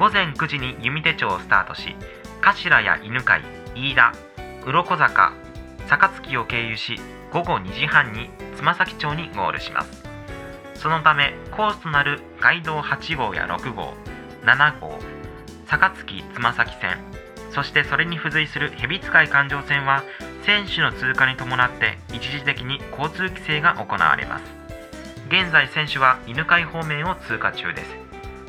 午前9時に弓手町をスタートし頭や犬飼飯田鱗坂坂月を経由し午後2時半に妻崎町にゴールします。そのためコースとなる街道8号や6号7号坂月妻崎線そしてそれに付随する蛇使い環状線は選手の通過に伴って一時的に交通規制が行われます。現在選手は犬飼方面を通過中です。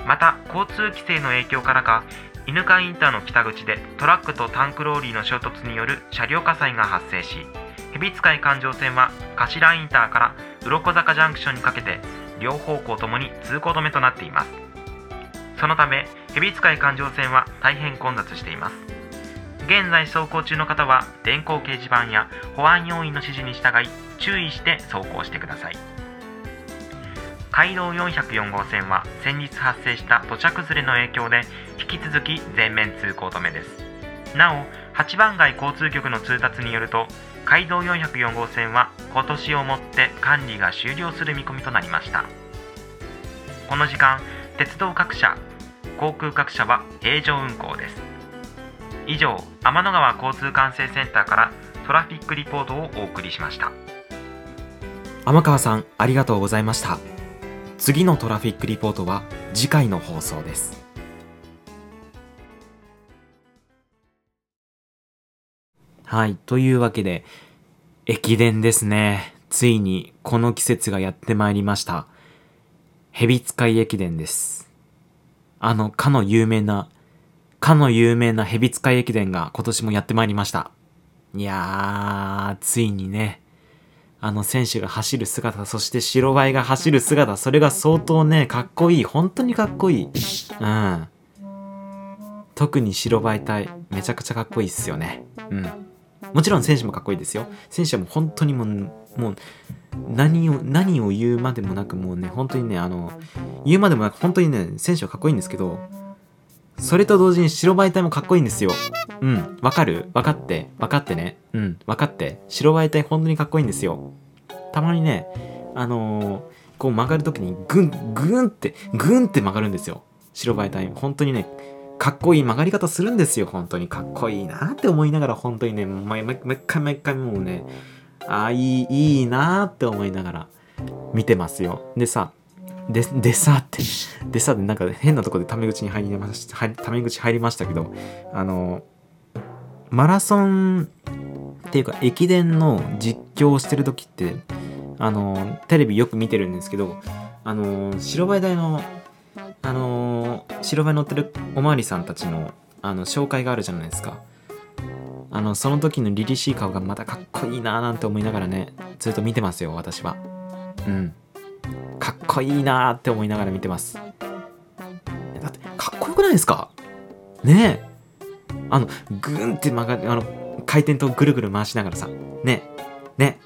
また交通規制の影響からか犬飼インターの北口でトラックとタンクローリーの衝突による車両火災が発生し蛇使い環状線は頭インターから鱗坂ジャンクションにかけて両方向ともに通行止めとなっています。そのため蛇使い環状線は大変混雑しています。現在走行中の方は電光掲示板や保安要員の指示に従い注意して走行してください。街道404号線は先日発生した土砂崩れの影響で引き続き全面通行止めです。なお八番街交通局の通達によると街道404号線は今年をもって管理が終了する見込みとなりました。この時間鉄道各社航空各社は平常運行です。以上天の川交通管制センターからトラフィックリポートをお送りしました。天川さんありがとうございました。次のトラフィックリポートは次回の放送です。はいというわけで駅伝ですね。ついにこの季節がやってまいりました。蛇使い駅伝です。あのかの有名なかの有名な蛇使い駅伝が今年もやってまいりました。いやーついにねあの選手が走る姿、そして白バイが走る姿、それが相当ね、かっこいい。本当にかっこいい。うん。特に白バイ隊、めちゃくちゃかっこいいっすよね。うん。もちろん選手もかっこいいですよ。選手はもう本当にもう、もう、何を、何を言うまでもなく、もうね、本当にね、あの、言うまでもなく、本当にね、選手はかっこいいんですけど、それと同時に白バイ隊もかっこいいんですよ。うん。わかる？わかって。わかってね。うん。わかって。白バイ隊本当にかっこいいんですよ。たまにね、あのーこう曲がるときにグン、グンって、グンって曲がるんですよ。白バイ隊。本当にね、かっこいい曲がり方するんですよ。本当にかっこいいなって思いながら、本当にね、毎回毎回もうね、ああ、いい、いいなって思いながら見てますよ。でさ、で、でさって、でさってなんか変なとこでタメ口に入りました、タメ口入りましたけど、あの、マラソンっていうか駅伝の実況をしてる時って、あの、テレビよく見てるんですけど、あの、白バイ隊の、あの、白バイ乗ってるおまわりさんたちの、あの、紹介があるじゃないですか。あの、その時の凛々しい顔がまたかっこいいなーなんて思いながらね、ずっと見てますよ、私は。うん。かっこいいなーって思いながら見てます。だって、かっこよくないですか？ねえ。あの、ぐんって曲がる、あの、回転灯ぐるぐる回しながらさ、ね、ね、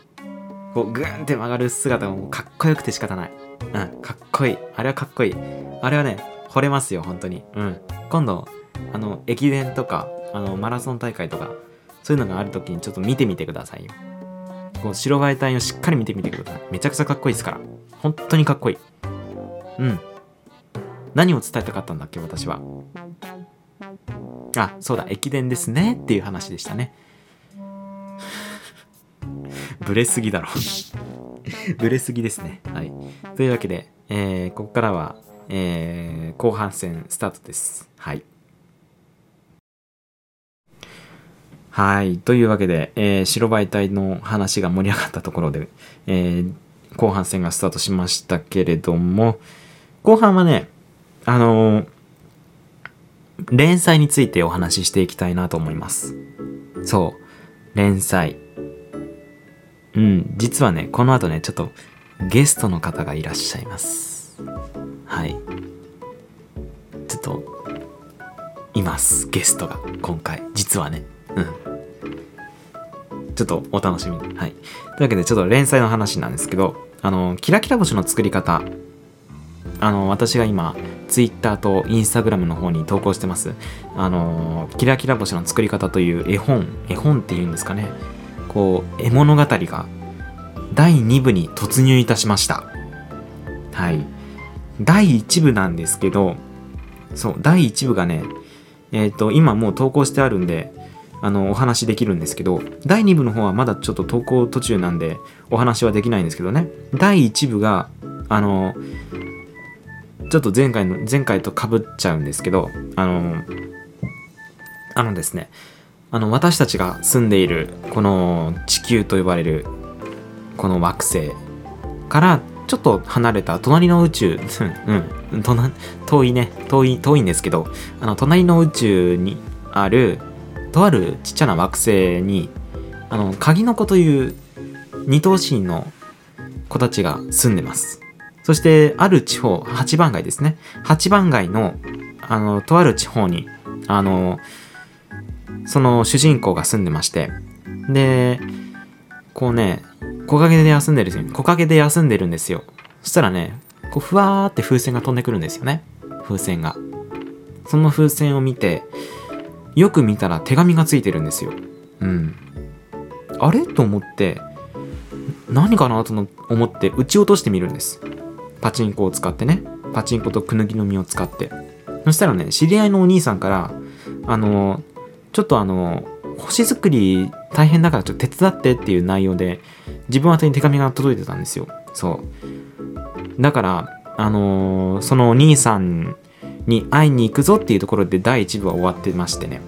こう、ぐんって曲がる姿がもうかっこよくて仕方ない。うん、かっこいい。あれはかっこいい。あれはね、惚れますよ、本当に。うん。今度、あの、駅伝とか、あの、マラソン大会とか、そういうのがある時にちょっと見てみてくださいよ。こう、白バイ隊をしっかり見てみてください。めちゃくちゃかっこいいですから。本当にかっこいい。うん。何を伝えたかったんだっけ、私は。あ、そうだ、駅伝ですねっていう話でしたね。ブレすぎだろ。ブレすぎですね。はい。というわけで、えーここからは、えー後半戦スタートです。はい。はい。というわけで、えー白バイ隊の話が盛り上がったところで、え後半戦がスタートしましたけれども、後半はね、あのー連載についてお話ししていきたいなと思います。そう。連載。うん。実はね、この後ね、ちょっとゲストの方がいらっしゃいます。はい。ちょっと、います。ゲストが、今回。実はね。うん。ちょっとお楽しみに。はい。というわけで、ちょっと連載の話なんですけど、あの、キラキラ星の作り方。あの、私が今、ツイッターとインスタグラムの方に投稿してます。あの、キラキラ星の作り方という絵本、絵本っていうんですかね。こう、絵物語が第2部に突入いたしました。はい。第1部なんですけど、そう、第1部がね、えっ、と、今もう投稿してあるんで、あの、お話できるんですけど、第2部の方はまだちょっと投稿途中なんで、お話はできないんですけどね。第1部が、あの、ちょっと前回の、前回と被っちゃうんですけど、あの、あのですね、あの、私たちが住んでいる、この地球と呼ばれる、この惑星から、ちょっと離れた隣の宇宙、うん、遠いね、遠い、遠いんですけど、あの、隣の宇宙にある、とあるちっちゃな惑星に、あの、鍵の子という二頭身の子たちが住んでます。そして、ある地方、八番街ですね。八番街の、あの、とある地方に、あの、その主人公が住んでまして、で、こうね、木陰で休んでるんですよ。木陰で休んでるんですよ。そしたらね、こう、ふわーって風船が飛んでくるんですよね。風船が。その風船を見て、よく見たら手紙がついてるんですよ。うん。あれ？と思って、何かな？と思って撃ち落としてみるんです。パチンコを使ってね。パチンコとくぬぎの実を使って。そしたらね、知り合いのお兄さんから、あの、ちょっとあの、星作り大変だからちょっと手伝ってっていう内容で、自分宛に手紙が届いてたんですよ。そう。だから、あのそのお兄さんに会いに行くぞっていうところで第1部は終わってましてね。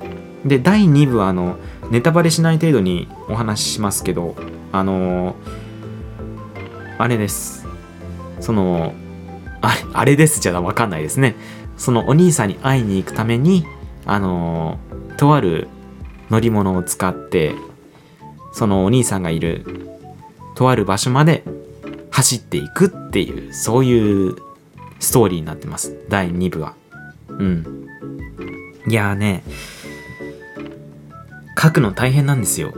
で、第2部はあの、ネタバレしない程度にお話ししますけど、あのあれです。その、あ、あれですじゃわかんないですね。そのお兄さんに会いに行くために、あのとある乗り物を使って、そのお兄さんがいる、とある場所まで走っていくっていう、そういうストーリーになってます。第2部は。うん。いやーね、書くの大変なんですよ。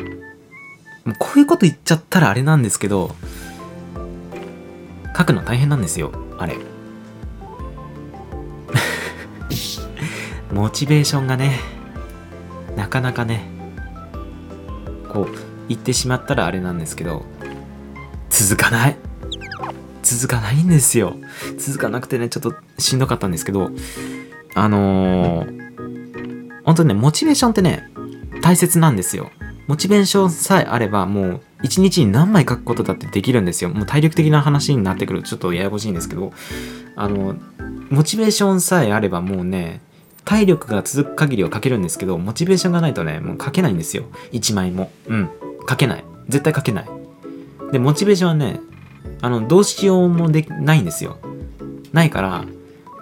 もうこういうこと言っちゃったらあれなんですけど、書くの大変なんですよ、あれ。モチベーションがね、なかなかね、こう、言ってしまったらあれなんですけど、続かない。続かないんですよ。続かなくてね、ちょっとしんどかったんですけど、あのー、本当にね、モチベーションってね、大切なんですよ。モチベーションさえあれば、もう、一日に何枚書くことだってできるんですよ。もう体力的な話になってくるとちょっとややこしいんですけど、あの、モチベーションさえあればもうね、体力が続く限りは書けるんですけど、モチベーションがないとね、もう書けないんですよ。一枚も。うん。書けない。絶対書けない。で、モチベーションはね、あの、どうしようもできないんですよ。ないから、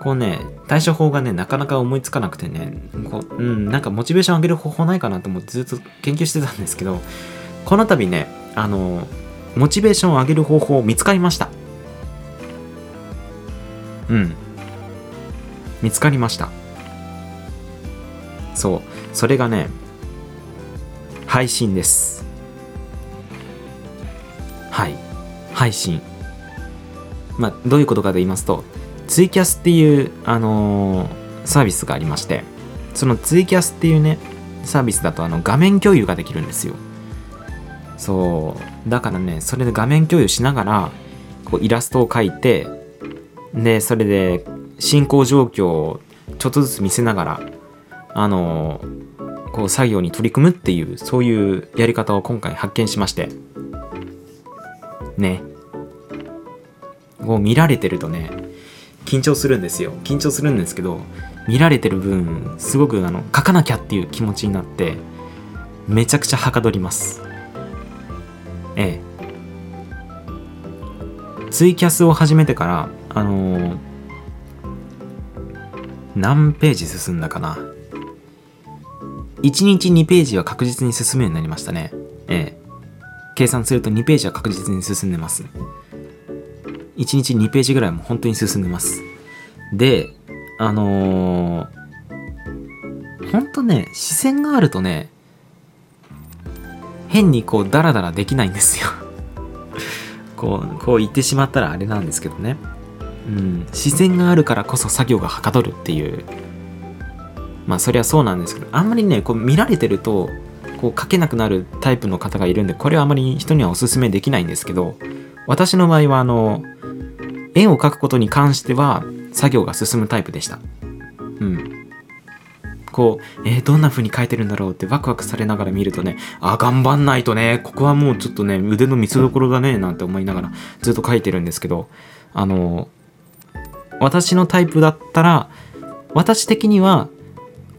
こうね、対処法がね、なかなか思いつかなくてね、こう、うん、なんかモチベーション上げる方法ないかなと思ってずっと研究してたんですけど、この度ね、あの、モチベーションを上げる方法見つかりました。うん。見つかりました。そう。それがね、配信です。はい。配信。まあ、どういうことかと言いますと、ツイキャスっていう、あのーサービスがありまして、そのツイキャスっていうね、サービスだとあの画面共有ができるんですよ。そう。だからね、それで画面共有しながら、こうイラストを描いて、で、それで進行状況をちょっとずつ見せながら、あのこう作業に取り組むっていう、そういうやり方を今回発見しまして。ね。こう見られてるとね、緊張するんですよ。緊張するんですけど、見られてる分、すごくあの、書かなきゃっていう気持ちになって、めちゃくちゃはかどります。ええ。ツイキャスを始めてから、あのー何ページ進んだかな。1日2ページは確実に進むようになりましたね。ええ。計算すると2ページは確実に進んでます。1日2ページぐらいも本当に進んでます。で、あのー、ほんとね、視線があるとね、変にこうダラダラできないんですよ。こう、こう言ってしまったらあれなんですけどね。うん、視線があるからこそ作業がはかどるっていう。まあそりゃそうなんですけど、あんまりね、こう見られてると、こう書けなくなるタイプの方がいるんで、これはあまり人にはお勧めできないんですけど、私の場合はあの、絵を描くことに関しては作業が進むタイプでした。うん。こう、えーどんな風に描いてるんだろうってワクワクされながら見るとね、あ、頑張んないとね、ここはもうちょっとね、腕の見せ所だね、なんて思いながらずっと描いてるんですけど、あの、私のタイプだったら、私的には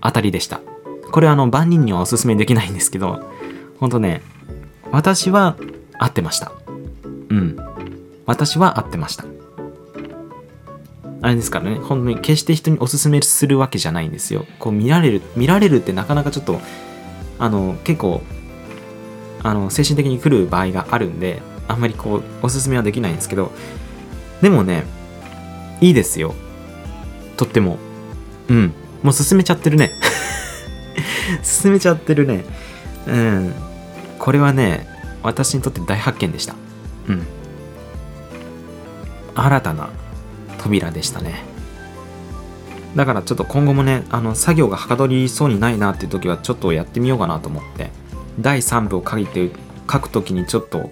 当たりでした。これあの、万人にはお勧めできないんですけど、ほんとね、私は合ってました。うん。私は合ってました。あれですからね、本当に決して人におすすめするわけじゃないんですよ。こう見られる、見られるってなかなかちょっと、あの、結構、あの、精神的に来る場合があるんで、あんまりこう、おすすめはできないんですけど、でもね、いいですよ。とっても。うん。もう進めちゃってるね。進めちゃってるね。うん。これはね、私にとって大発見でした。うん。新たな扉でしたね。だからちょっと今後もね、あの、作業がはかどりそうにないなっていう時はちょっとやってみようかなと思って、第3部を書いて、書く時にちょっと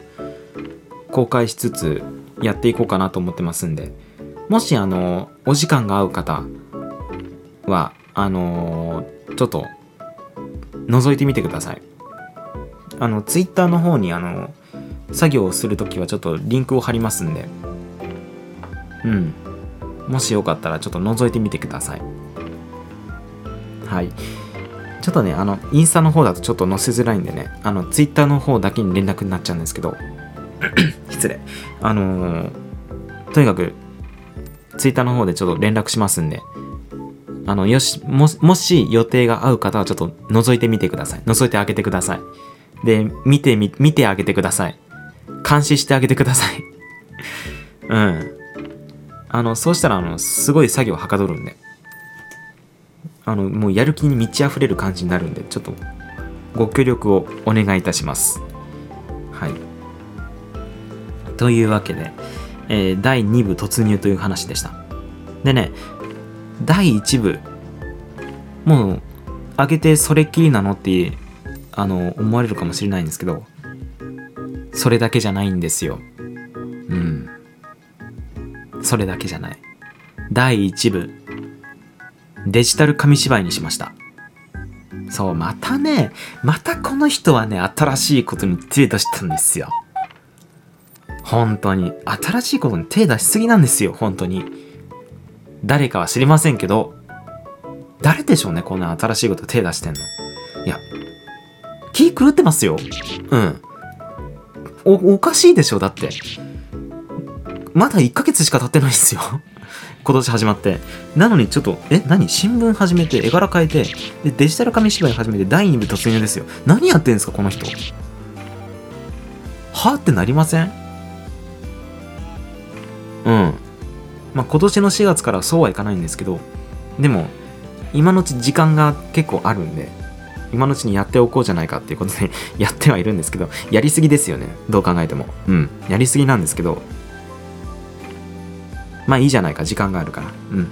公開しつつやっていこうかなと思ってますんで、もしあの、お時間が合う方は、あのちょっと覗いてみてください。あの、ツイッターの方にあの、作業をするときはちょっとリンクを貼りますんで、うん。もしよかったらちょっと覗いてみてください。はい。ちょっとね、あの、インスタの方だとちょっと載せづらいんでね、あの、ツイッターの方だけに連絡になっちゃうんですけど、失礼。あのーとにかく、ツイッターの方でちょっと連絡しますんで、あの、よし、も、もし予定が合う方はちょっと覗いてみてください。覗いてあげてください。で、見てみ、見てあげてください。監視してあげてください。うん。あの、そうしたら、あの、すごい作業はかどるんで。あの、もうやる気に満ち溢れる感じになるんで、ちょっと、ご協力をお願いいたします。はい。というわけで、えー第2部突入という話でした。でね、第1部、もう、上げてそれっきりなのって、あの、思われるかもしれないんですけど、それだけじゃないんですよ。うん。それだけじゃない。第1部、デジタル紙芝居にしました。そう、またね、またこの人はね、新しいことに手出したんですよ。本当に。新しいことに手出しすぎなんですよ、本当に。誰かは知りませんけど、誰でしょうね、こんな新しいこと手出してんの。いや、気狂ってますよ。うん。お、おかしいでしょ、だって。まだ1ヶ月しか経ってないんですよ。今年始まって。なのにちょっと、え、何？新聞始めて、絵柄変えて、で、デジタル紙芝居始めて、第2部突入ですよ。何やってんですか、この人。はってなりません？うん。まあ、今年の4月からそうはいかないんですけど、でも、今のうち時間が結構あるんで、今のうちにやっておこうじゃないかっていうことでやってはいるんですけど、やりすぎですよね。どう考えても。うん。やりすぎなんですけど、まあいいじゃないか、時間があるから。うん。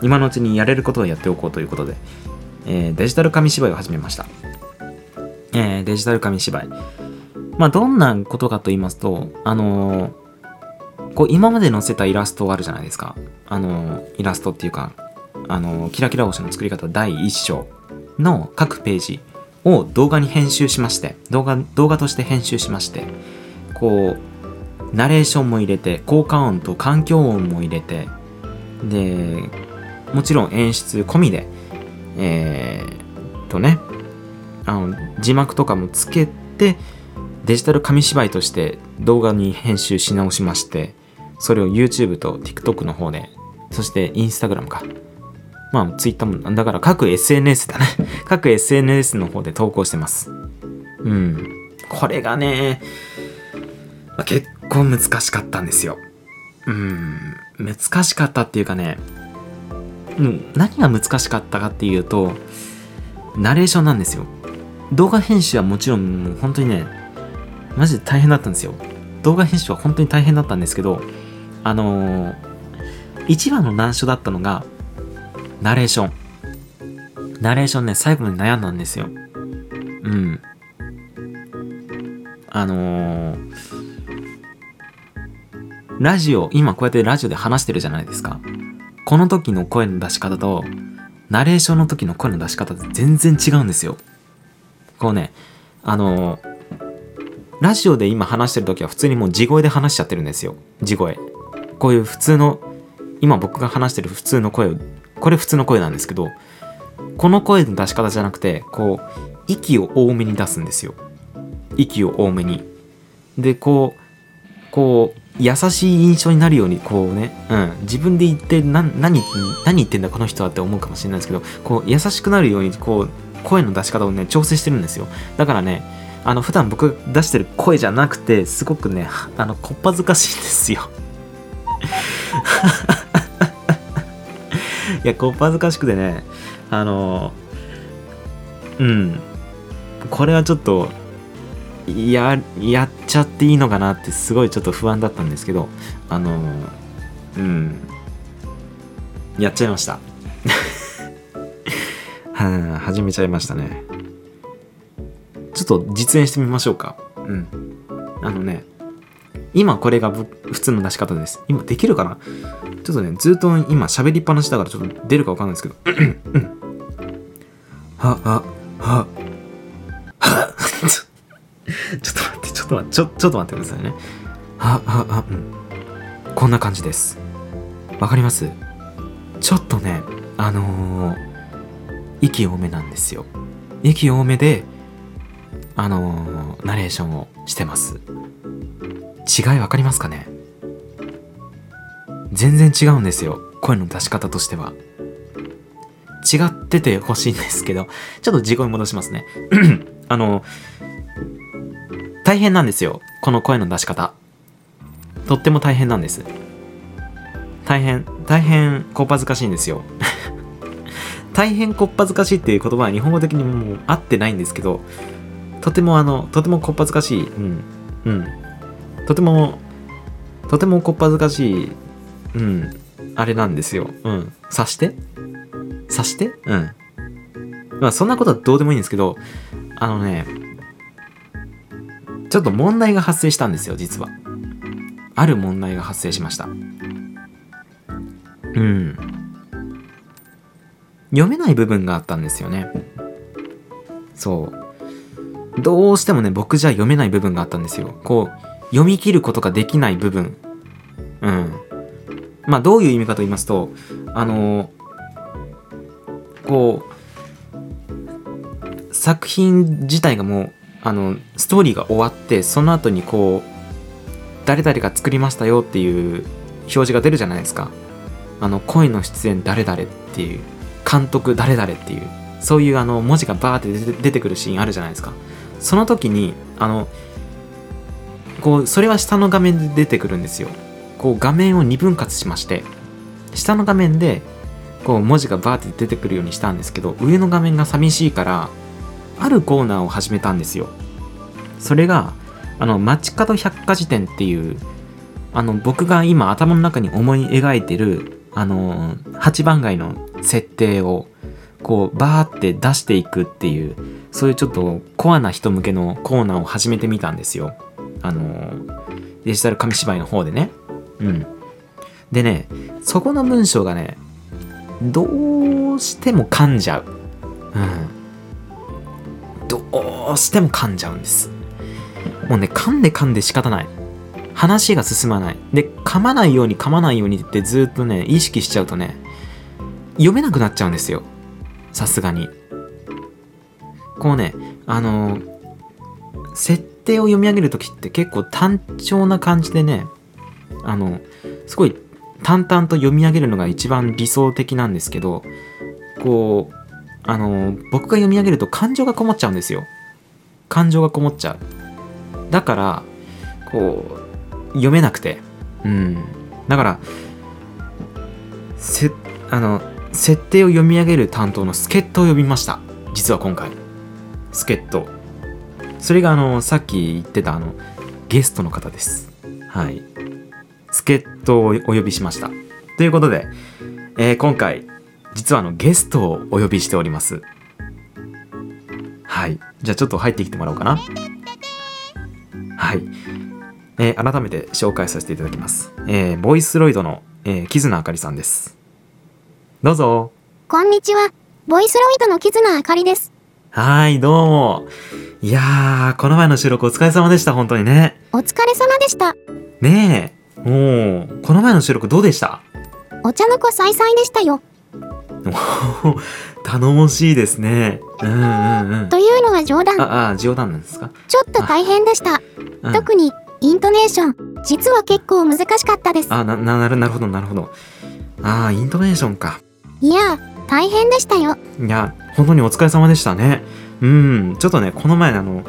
今のうちにやれることをやっておこうということで、えーデジタル紙芝居を始めました。えーデジタル紙芝居。まあどんなことかと言いますと、あのーこう今まで載せたイラストあるじゃないですか。あのイラストっていうか、あのキラキラ星の作り方第1章の各ページを動画に編集しまして、動画、動画として編集しまして、こう、ナレーションも入れて、効果音と環境音も入れて、で、もちろん演出込みで、えー、とね、あの字幕とかもつけてデジタル紙芝居として動画に編集し直しましてそれを YouTube と TikTok の方でそして Instagram か。まあ Twitter もだから各 SNS だね。各 SNS の方で投稿してます。うん。これがねまあ結構難しかったんですよ。うん。難しかったっていうかねうん何が難しかったかっていうとナレーションなんですよ。動画編集はもちろんもう本当にねマジで大変だったんですよ。動画編集は本当に大変だったんですけどあのー一番の難所だったのがナレーション。ナレーションね最後まで悩んだんですよ。うん。あのーラジオ今こうやってラジオで話してるじゃないですか。この時の声の出し方とナレーションの時の声の出し方って全然違うんですよ。こうねあのラジオで今話してる時は普通にもう地声で話しちゃってるんですよ。地声。こういう普通の今僕が話してる普通の声をこれ普通の声なんですけどこの声の出し方じゃなくてこう息を多めに出すんですよ。息を多めに。でこうこう優しい印象になるようにこうね、うん、自分で言って何何言ってんだこの人はって思うかもしれないですけどこう優しくなるようにこう声の出し方をね調整してるんですよ。だからねあの普段僕出してる声じゃなくてすごくねあのこっぱずかしいんですよ。いやこっぱずかしくてねあのうんこれはちょっとややっちゃっていいのかなってすごいちょっと不安だったんですけどあのうん。やっちゃいました。は始めちゃいましたね。ちょっと実演してみましょうか。うん。あのね今これが普通の出し方です。今できるかな？ちょっとねずっと今喋りっぱなしだからちょっと出るかわかんないですけど。はははは ちょっと待ってちょっと待ってちょちょっと待ってくださいね。はははうん。こんな感じです。わかります？ちょっとねあのー息多めなんですよ。息多めであのーナレーションをしてます。違いわかりますかね？全然違うんですよ。声の出し方としては。違っててほしいんですけどちょっと地声戻しますね。あの大変なんですよ。この声の出し方。とっても大変なんです。大変大変こっぱずかしいんですよ。大変こっぱずかしいっていう言葉は日本語的にもう合ってないんですけどとてもあのとてもこっぱずかしい。うんうん。とてもとてもこっぱずかしい。うんあれなんですよ。うん。察して？察して？うん。まあそんなことはどうでもいいんですけどあのねちょっと問題が発生したんですよ実は。ある問題が発生しました。うん。読めない部分があったんですよね。そう。どうしてもね僕じゃ読めない部分があったんですよ。こう読み切ることができない部分。うん。まあどういう意味かと言いますとあのこう作品自体がもうあのストーリーが終わってその後にこう誰々が作りましたよっていう表示が出るじゃないですか。あの声の出演誰々っていう監督誰々っていうそういうあの文字がバーって出てくるシーンあるじゃないですか。その時にあのこうそれは下の画面で出てくるんですよ。こう画面を2分割しまして下の画面でこう文字がバーって出てくるようにしたんですけど上の画面が寂しいからあるコーナーを始めたんですよ。それがあの街角百科事典っていうあの僕が今頭の中に思い描いてるあの8番街の設定をこうバーって出していくっていうそういうちょっとコアな人向けのコーナーを始めてみたんですよ。あのデジタル紙芝居の方でね。うん。でねそこの文章がねどうしても噛んじゃう。うん。うしても噛んじゃうんです。もうね噛んで噛んで仕方ない。話が進まない。で噛まないように噛まないようにってずっとね意識しちゃうとね読めなくなっちゃうんですよ。さすがに。こうねあの設定を読み上げる時って結構単調な感じでねあのすごい淡々と読み上げるのが一番理想的なんですけどこうあの僕が読み上げると感情がこもっちゃうんですよ。感情がこもっちゃう。だからこう読めなくて。うん。だからせあの設定を読み上げる担当の助っ人を呼びました。実は今回。助っ人。それがあのさっき言ってたあのゲストの方です。はい。助っ人をお呼びしました。ということで、えー今回実はあのゲストをお呼びしておりますはい。じゃあちょっと入ってきてもらおうかな。はい、えー改めて紹介させていただきます、えーボイスロイドの、えー、木津あかりさんです。どうぞ。こんにちは。ボイスロイドのキズナあかりです。はいどうも。いやーこの前の収録お疲れ様でした本当にね。お疲れ様でした。ねえ。もうこの前の収録どうでした？お茶の子さいさいでしたよ。頼もしいですね。うんうんうん。というのは冗談。ああ冗談なんですか、ちょっと大変でした。うん、特に、イントネーション。実は結構難しかったです。あなななるなるほどなるほど。ああイントネーションか。いや、大変でしたよ。いや本当にお疲れ様でしたね。うん。ちょっとねこの前あの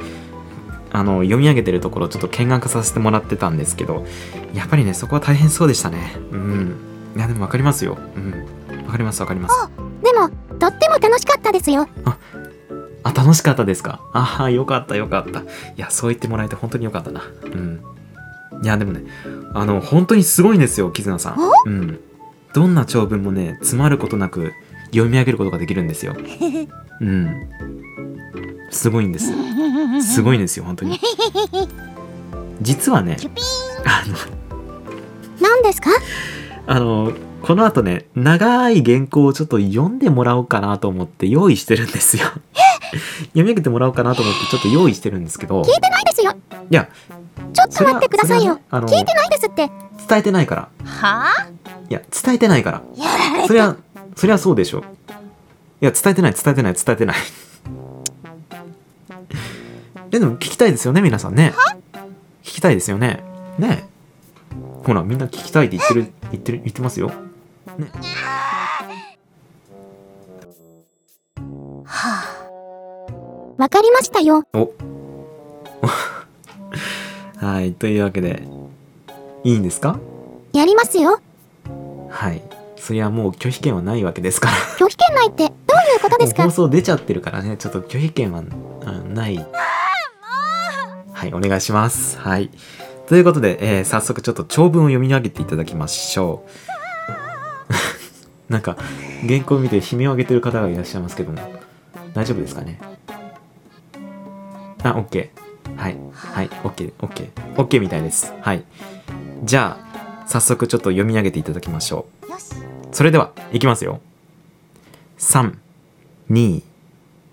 あの読み上げてるところちょっと見学させてもらってたんですけどやっぱりねそこは大変そうでしたね。うん。いやでも分かりますよ。うん分かります分かります。でも、とっても楽しかったですよ。あ楽しかったですか？ああよかったよかった。いやそう言ってもらえて本当によかったな。うん。いやでもねあの本当にすごいんですよキズナさん。うん。どんな長文もね詰まることなく読み上げることができるんですよ。うん。すごいんです。すごいんですよ本当に。実はねあの何ですか？あのこの後ね長い原稿をちょっと読んでもらおうかなと思って用意してるんですよ。読み上げてもらおうかなと思ってちょっと用意してるんですけど。聞いてないですよ。いやちょっと待ってくださいよ。あの聞いてないですって。伝えてないから。はあ？いや伝えてないから。やられそりゃそりゃそうでしょ。いや伝えてない伝えてない伝えてない。えでも聞きたいですよね皆さんね。聞きたいですよね。ねえ。ほらみんな聞きたいって言ってる言ってる言ってますよわかりましたよ。はいというわけでいいんですか？やりますよ。はい。そりゃもう拒否権はないわけですから。拒否権ないって、どういうことですか？放送出ちゃってるからね。ちょっと拒否権はうんない。はいお願いします。はい。ということで、えー早速ちょっと長文を読み上げていただきましょうなんか原稿を見て悲鳴を上げてる方がいらっしゃいますけども。大丈夫ですかね？あ OK はい。はい。OKOKOK みたいです。はい。じゃあ早速ちょっと読み上げていただきましょう。よし。それではいきますよ。3、2、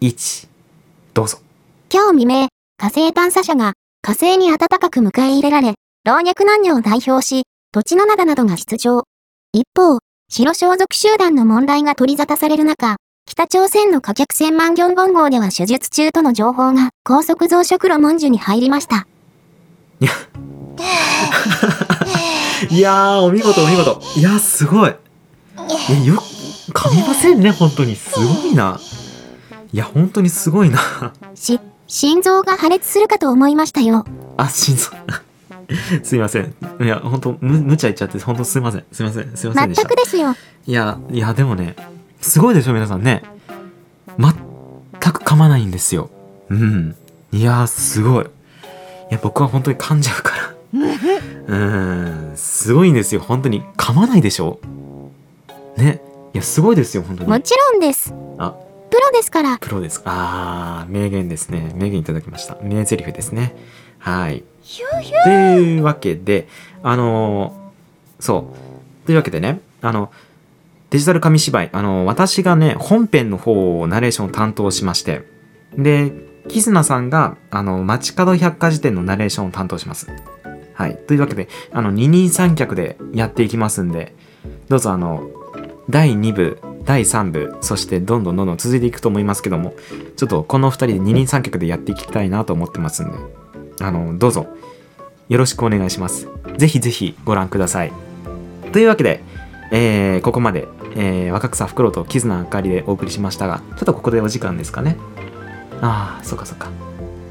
1、どうぞ。今日未明、火星探査車が火星に暖かく迎え入れられ、老若男女を代表し、土地の灘などが出場。一方、白装束集団の問題が取り沙汰される中、北朝鮮の貨客船万元本号では手術中との情報が高速増殖路文樹に入りました。いやー、お見事、お見事。いやー、すごい。いや、よ、噛みませんね、本当に。すごいな。いや、本当にすごいな。し、心臓が破裂するかと思いましたよ。あ、心臓。すいません。いや、本当む、無茶言っちゃって、本当すいません。すいません。すいませんでした全く。ですよ。いや、いや、でもね、すごいでしょ、皆さんね。全く噛まないんですよ。うん。いやー、すごい。いや、僕は本当に噛んじゃうから。うーん、すごいんですよ。本当に。噛まないでしょね。いや、すごいですよ、本当に。もちろんです。あプロですから。プロです。あー、名言ですね。名言いただきました。名台詞ですね。はい。というわけで、あのそう。というわけでね、あの、デジタル紙芝居、あの、私がね、本編の方をナレーションを担当しまして、で、キズナさんが、あの、街角百科事典のナレーションを担当します。はい。というわけで、あの、二人三脚でやっていきますんで、どうぞあの、第2部第3部そしてどんどんどんどん続いていくと思いますけどもちょっとこの2人で二人三脚でやっていきたいなと思ってますんであのどうぞ。よろしくお願いします。ぜひぜひご覧ください。というわけで、えーここまで、えー若草フクロウと絆あかりでお送りしましたがちょっとここでお時間ですかね。ああそっかそっか。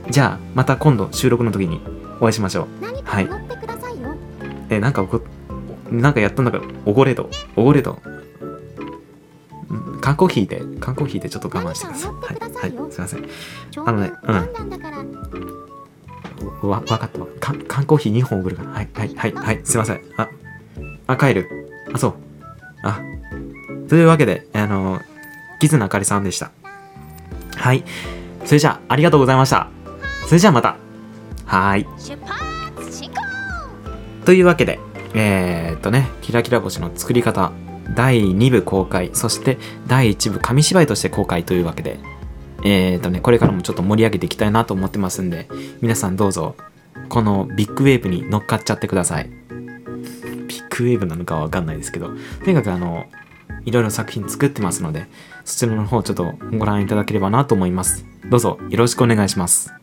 じゃあまた今度収録の時にお会いしましょう。何はい。え、なんかおこ、なんかやったんだから、おごれど、おごれど。ん缶コーヒーで、缶コーヒーでちょっと我慢してください。はい、はい、すいません。あのねうん。わ、わかったわ。缶、缶コーヒー2本おごるから。はい、はい、はい、はい、すいません。あ、あ、帰る。あ、そう。あ、というわけで、あの、絆あかりさんでした。はい。それじゃあ、ありがとうございました。それじゃあまた。はい。というわけで、えー、っとね、キラキラ星の作り方、第2部公開、そして第1部紙芝居として公開というわけで、えー、とね、これからもちょっと盛り上げていきたいなと思ってますんで、皆さんどうぞ、このビッグウェーブに乗っかっちゃってください。ビッグウェーブなのかはわかんないですけど、とにかくあの、いろいろ作品作ってますので、そちらの方ちょっとご覧いただければなと思います。どうぞよろしくお願いします。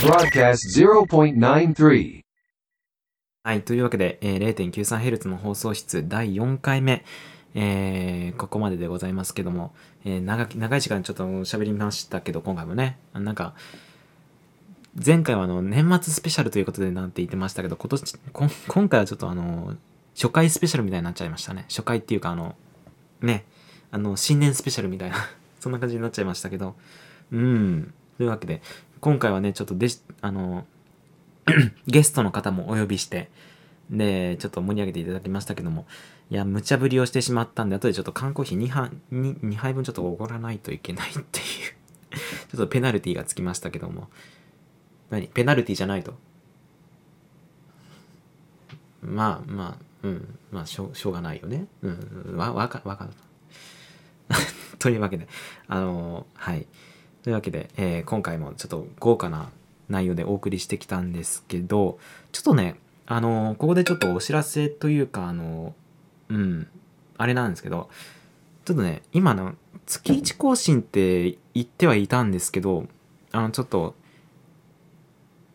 Broadcast 0.93. はい。というわけで、えー 0.93Hz の放送室第4回目、えーここまででございますけども、えー長長い時間ちょっと喋りましたけど、今回もね、なんか、前回はあの年末スペシャルということでなんて言ってましたけど、今年、今回はちょっとあの、初回スペシャルみたいになっちゃいましたね。初回っていうかあの、ね、あの、新年スペシャルみたいな、そんな感じになっちゃいましたけど、うん。というわけで、今回はね、ちょっとでし、あの、ゲストの方もお呼びして、で、ちょっと盛り上げていただきましたけども、いや、無茶ぶりをしてしまったんで、後でちょっと缶コーヒー2杯 2, 2杯分ちょっとおごらないといけないっていう、ちょっとペナルティーがつきましたけども、何？ペナルティーじゃないと。まあまあ、うん、まあしょう、しょうがないよね。うん、わ、わか、わかる。というわけで、あのはい。というわけで、えー今回もちょっと豪華な内容でお送りしてきたんですけど、ちょっとね、あのここでちょっとお知らせというか、あのうん、あれなんですけど、ちょっとね、今の月1更新って言ってはいたんですけど、あの、ちょっと、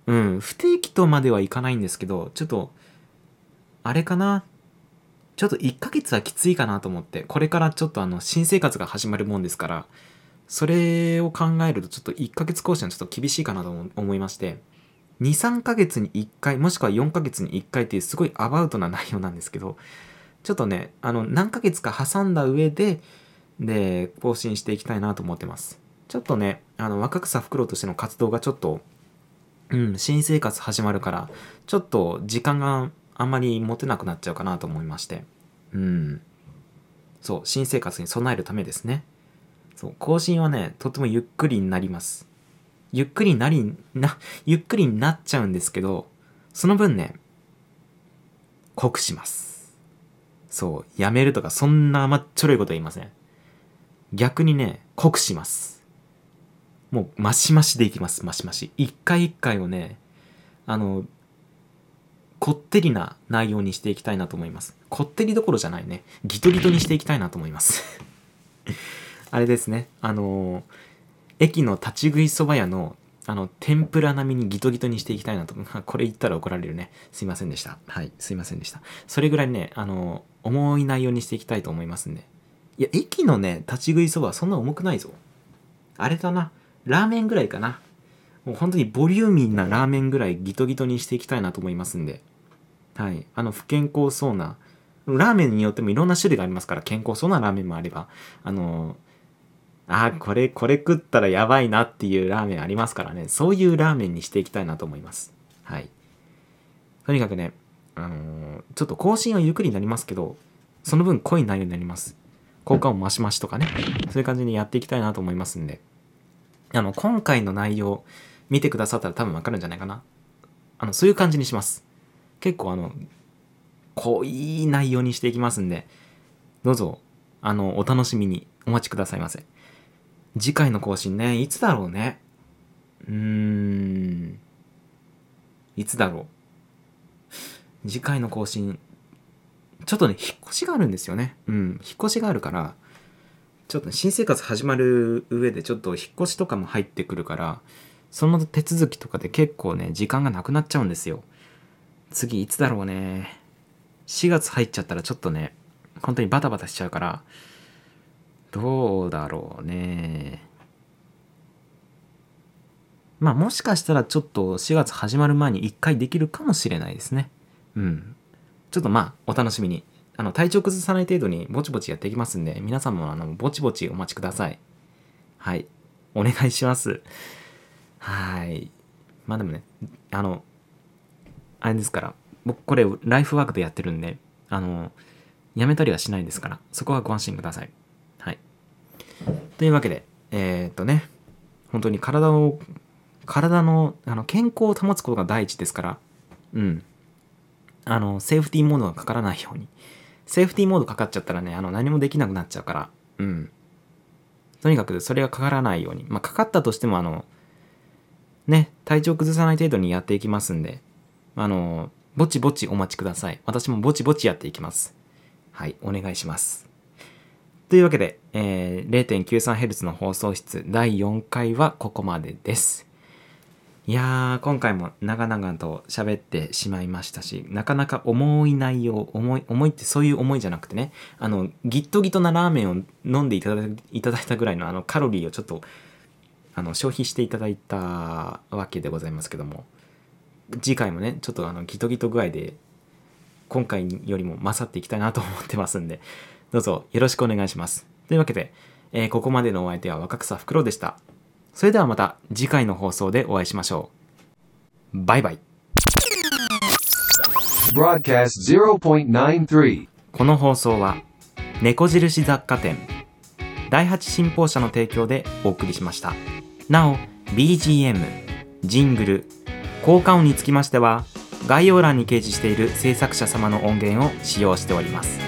うん、不定期とまではいかないんですけど、ちょっと、あれかな？ちょっと1ヶ月はきついかなと思って、これからちょっとあの、新生活が始まるもんですから、それを考えるとちょっと1ヶ月更新はちょっと厳しいかなと思いまして、2、3ヶ月に1回、もしくは4ヶ月に1回っていうすごいアバウトな内容なんですけど、ちょっとね、あの、何ヶ月か挟んだ上で、で、更新していきたいなと思ってます。ちょっとね、あの、若草袋としての活動がちょっと、うん、新生活始まるから、ちょっと時間があんまり持てなくなっちゃうかなと思いまして。うん。そう、新生活に備えるためですね。そう、更新はね、とてもゆっくりになります。ゆっくりなり、な、ゆっくりになっちゃうんですけど、その分ね、濃くします。そう、やめるとか、そんな甘っちょろいことは言いません。逆にね、濃くします。もう、マシマシでいきます、マシマシ。一回一回をね、あの、こってりな内容にしていきたいなと思います。こってりどころじゃないね。ギトギトにしていきたいなと思います。あれですね。あの駅の立ち食いそば屋の、あの、天ぷら並みにギトギトにしていきたいなと。これ言ったら怒られるね。すいませんでした。はい、すいませんでした。それぐらいね、あの重い内容にしていきたいと思いますんで。いや、駅のね、立ち食いそばはそんな重くないぞ。あれだな。ラーメンぐらいかな。もう本当にボリューミーなラーメンぐらいギトギトにしていきたいなと思いますんで。はい。あの、不健康そうな、ラーメンによってもいろんな種類がありますから、健康そうなラーメンもあれば、あの、あーこれ、これ食ったらやばいなっていうラーメンありますからね、そういうラーメンにしていきたいなと思います。はい。とにかくね、あのーちょっと更新はゆっくりになりますけど、その分濃い内容になります。効果音マシマシとかね、そういう感じにやっていきたいなと思いますんで、あの、今回の内容見てくださったら多分わかるんじゃないかな。あの、そういう感じにします。結構あの、濃い内容にしていきますんで、どうぞ、あの、お楽しみにお待ちくださいませ。次回の更新ね、いつだろうね。うーん。いつだろう。次回の更新ちょっとね引っ越しがあるんですよねうん引っ越しがあるからちょっとね新生活始まる上でちょっと引っ越しとかも入ってくるからその手続きとかで結構ね時間がなくなっちゃうんですよ次いつだろうね4月入っちゃったらちょっとね本当にバタバタしちゃうからどうだろうね。まあもしかしたらちょっと4月始まる前に1回できるかもしれないですね。うん。ちょっとまあお楽しみに。あの体調崩さない程度にぼちぼちやっていきますんで皆さんもあのぼちぼちお待ちください。はい。お願いします。はい。まあでもねあのあれですから僕これライフワークでやってるんであのやめたりはしないですからそこはご安心ください。というわけでえー、っとね本当に体を体のあの健康を保つことが第一ですからうん。あのセーフティーモードがかからないように。セーフティーモードかかっちゃったらねあの何もできなくなっちゃうからうん。とにかくそれがかからないように。まあかかったとしてもあのね体調崩さない程度にやっていきますんであのぼちぼちお待ちください。私もぼちぼちやっていきます。はいお願いします。というわけで、えー、0.93Hz の放送室第4回はここまでです。いやー今回も長々と喋ってしまいましたしなかなか重い内容重い重いってそういう思いじゃなくてねあのギットギトなラーメンを飲んでいただいただいたぐらいのあのカロリーをちょっとあの消費していただいたわけでございますけども次回もねちょっとあのギトギト具合で今回よりも勝っていきたいなと思ってますんでどうぞよろしくお願いします。というわけで、えーここまでのお相手は若草ふくろでした。それではまた次回の放送でお会いしましょう。バイバイ。Broadcast 0.93. この放送は猫印雑貨店第八新報社の提供でお送りしました。なお BGM ジングル効果音につきましては概要欄に掲示している制作者様の音源を使用しております